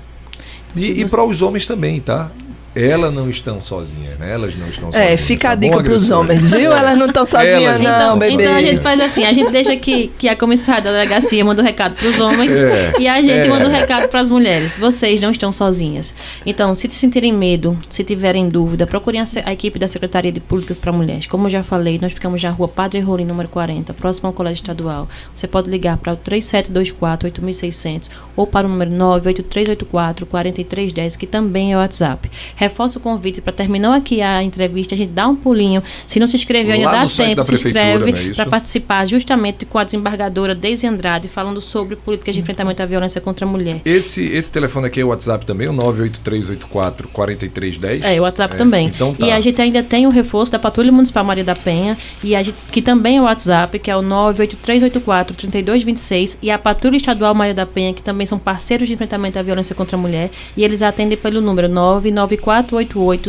E, você... e para os homens também, tá? Elas não estão sozinhas, né? Elas não estão é, sozinhas. É, fica a dica para os homens, viu? É. Elas não estão sozinhas, não, então, bebê. Então a gente faz assim, a gente deixa que, que a comissária da delegacia manda o um recado para os homens é. e a gente é. manda o um recado para as mulheres. Vocês não estão sozinhas. Então, se sentirem medo, se tiverem dúvida, procurem a, a equipe da Secretaria de Políticas para Mulheres. Como eu já falei, nós ficamos na rua Padre Rolim, número 40, próximo ao Colégio Estadual. Você pode ligar para o 3724 8600 ou para o número 98384 4310, que também é o WhatsApp. Reforço o convite para terminar aqui a entrevista, a gente dá um pulinho. Se não se inscreveu, ainda dá tempo, se inscreve é para participar justamente com a desembargadora Deise Andrade, falando sobre políticas de enfrentamento à violência contra a mulher. Esse, esse telefone aqui é o WhatsApp também, o 98384 4310. É, o WhatsApp é, também. Então tá. E a gente ainda tem o reforço da Patrulha Municipal Maria da Penha, e a gente, que também é o WhatsApp, que é o 98384 3226, e a Patrulha Estadual Maria da Penha, que também são parceiros de enfrentamento à violência contra a mulher, e eles atendem pelo número 99488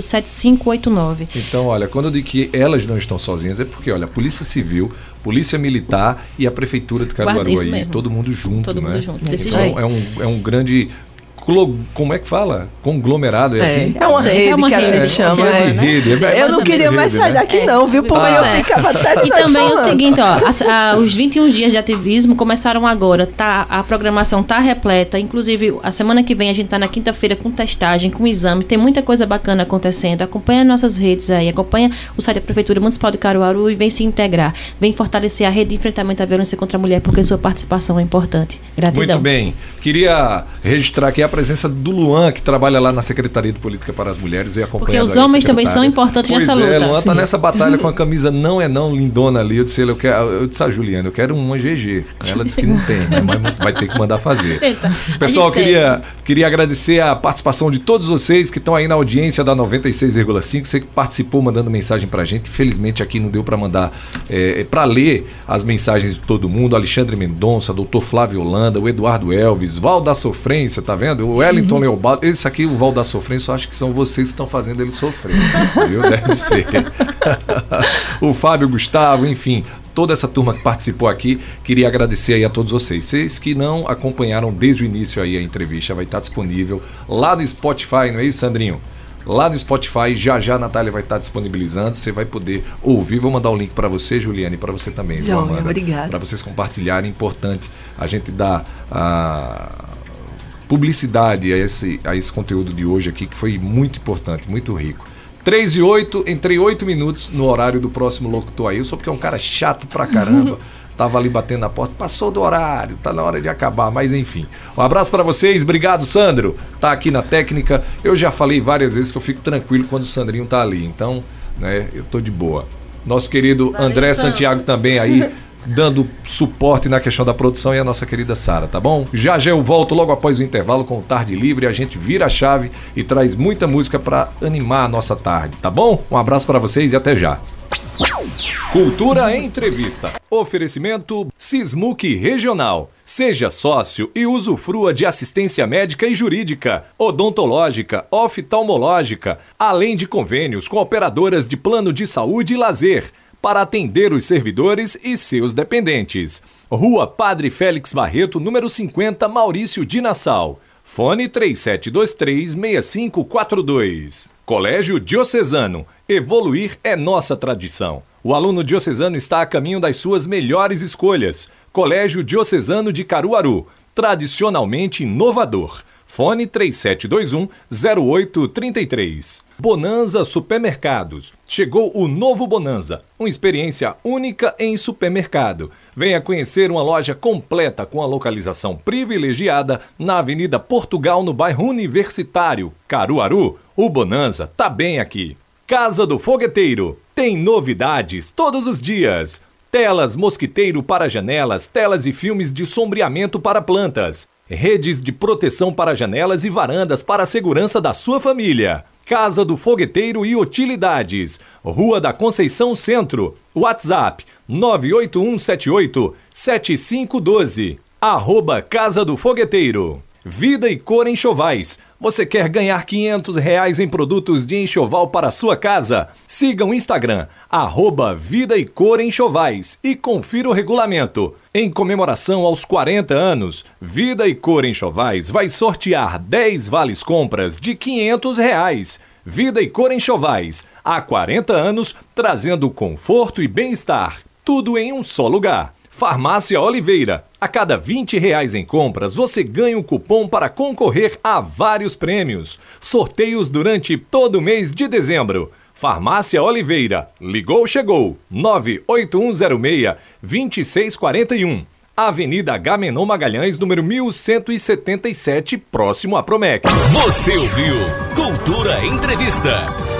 7589. Então, olha, quando eu digo que elas não estão sozinhas, é porque, olha, a Polícia Civil, Polícia Militar e a Prefeitura de Caruaru aí, todo mundo junto, todo né? Mundo junto, então. É um, é um grande como é que fala? Conglomerado, é, é assim? É uma Sei, rede é uma que rede, a gente chama. É. Rede, é eu não queria mais sair né? daqui não, viu? Porque eu é. ficava até E também é o seguinte, ó, a, a, os 21 dias de ativismo começaram agora, tá, a programação tá repleta, inclusive a semana que vem a gente tá na quinta-feira com testagem, com exame, tem muita coisa bacana acontecendo. Acompanha nossas redes aí, acompanha o site da Prefeitura Municipal de Caruaru e vem se integrar, vem fortalecer a rede de enfrentamento à violência contra a mulher, porque sua participação é importante. Gratidão. Muito bem. Queria registrar aqui a presença do Luan, que trabalha lá na Secretaria de Política para as Mulheres e acompanha Porque os homens também são importantes pois nessa é, luta. Luan está nessa batalha com a camisa não é não, lindona ali. Eu disse, eu, quero, eu disse a Juliana, eu quero uma GG. Ela disse que não tem, né, mas vai ter que mandar fazer. Eita, Pessoal, queria, queria agradecer a participação de todos vocês que estão aí na audiência da 96,5. Você que participou mandando mensagem para a gente. Infelizmente aqui não deu para mandar, é, para ler as mensagens de todo mundo. Alexandre Mendonça, doutor Flávio Holanda, o Eduardo Elvis, Val da Sofrência, tá vendo? o Wellington Leobaldo, esse aqui, o Val da Sofrência, eu acho que são vocês que estão fazendo ele sofrer. viu? Deve ser. o Fábio Gustavo, enfim, toda essa turma que participou aqui, queria agradecer aí a todos vocês. Vocês que não acompanharam desde o início aí a entrevista, vai estar disponível lá no Spotify, não é isso, Sandrinho? Lá no Spotify, já já a Natália vai estar disponibilizando, você vai poder ouvir. Vou mandar o um link para você, Juliane, e para você também, Joia, Obrigada. Para vocês compartilharem, importante a gente dar a publicidade a esse, a esse conteúdo de hoje aqui, que foi muito importante, muito rico. 3 e 8, entrei 8 minutos no horário do próximo locutor aí, só porque é um cara chato pra caramba. Tava ali batendo na porta, passou do horário, tá na hora de acabar, mas enfim. Um abraço para vocês, obrigado Sandro, tá aqui na técnica. Eu já falei várias vezes que eu fico tranquilo quando o Sandrinho tá ali, então, né, eu tô de boa. Nosso querido André Santiago também aí dando suporte na questão da produção e a nossa querida Sara, tá bom? Já já eu volto logo após o intervalo com o Tarde Livre, a gente vira a chave e traz muita música para animar a nossa tarde, tá bom? Um abraço para vocês e até já. Cultura Entrevista. Oferecimento Sismuc Regional. Seja sócio e usufrua de assistência médica e jurídica, odontológica, oftalmológica, além de convênios com operadoras de plano de saúde e lazer para atender os servidores e seus dependentes. Rua Padre Félix Barreto, número 50, Maurício de Nassau. Fone 3723 6542. Colégio Diocesano. Evoluir é nossa tradição. O aluno diocesano está a caminho das suas melhores escolhas. Colégio Diocesano de Caruaru. Tradicionalmente inovador. Fone 3721 0833. Bonanza Supermercados. Chegou o novo Bonanza, uma experiência única em supermercado. Venha conhecer uma loja completa com a localização privilegiada na Avenida Portugal, no bairro Universitário, Caruaru. O Bonanza tá bem aqui. Casa do Fogueteiro. Tem novidades todos os dias. Telas mosquiteiro para janelas, telas e filmes de sombreamento para plantas. Redes de proteção para janelas e varandas para a segurança da sua família. Casa do Fogueteiro e Utilidades. Rua da Conceição Centro. WhatsApp 98178 7512. Arroba Casa do Fogueteiro. Vida e cor enxovais. Você quer ganhar 500 reais em produtos de enxoval para sua casa? Siga o Instagram, arroba Vida e Cor Enxovais e confira o regulamento. Em comemoração aos 40 anos, Vida e Cor Enxovais vai sortear 10 vales compras de 500 reais. Vida e Cor Enxovais, há 40 anos, trazendo conforto e bem-estar. Tudo em um só lugar. Farmácia Oliveira. A cada 20 reais em compras, você ganha um cupom para concorrer a vários prêmios. Sorteios durante todo o mês de dezembro. Farmácia Oliveira. Ligou, chegou. 98106 2641. Avenida Gamenon Magalhães, número 1177, próximo a Promec. Você ouviu Cultura Entrevista.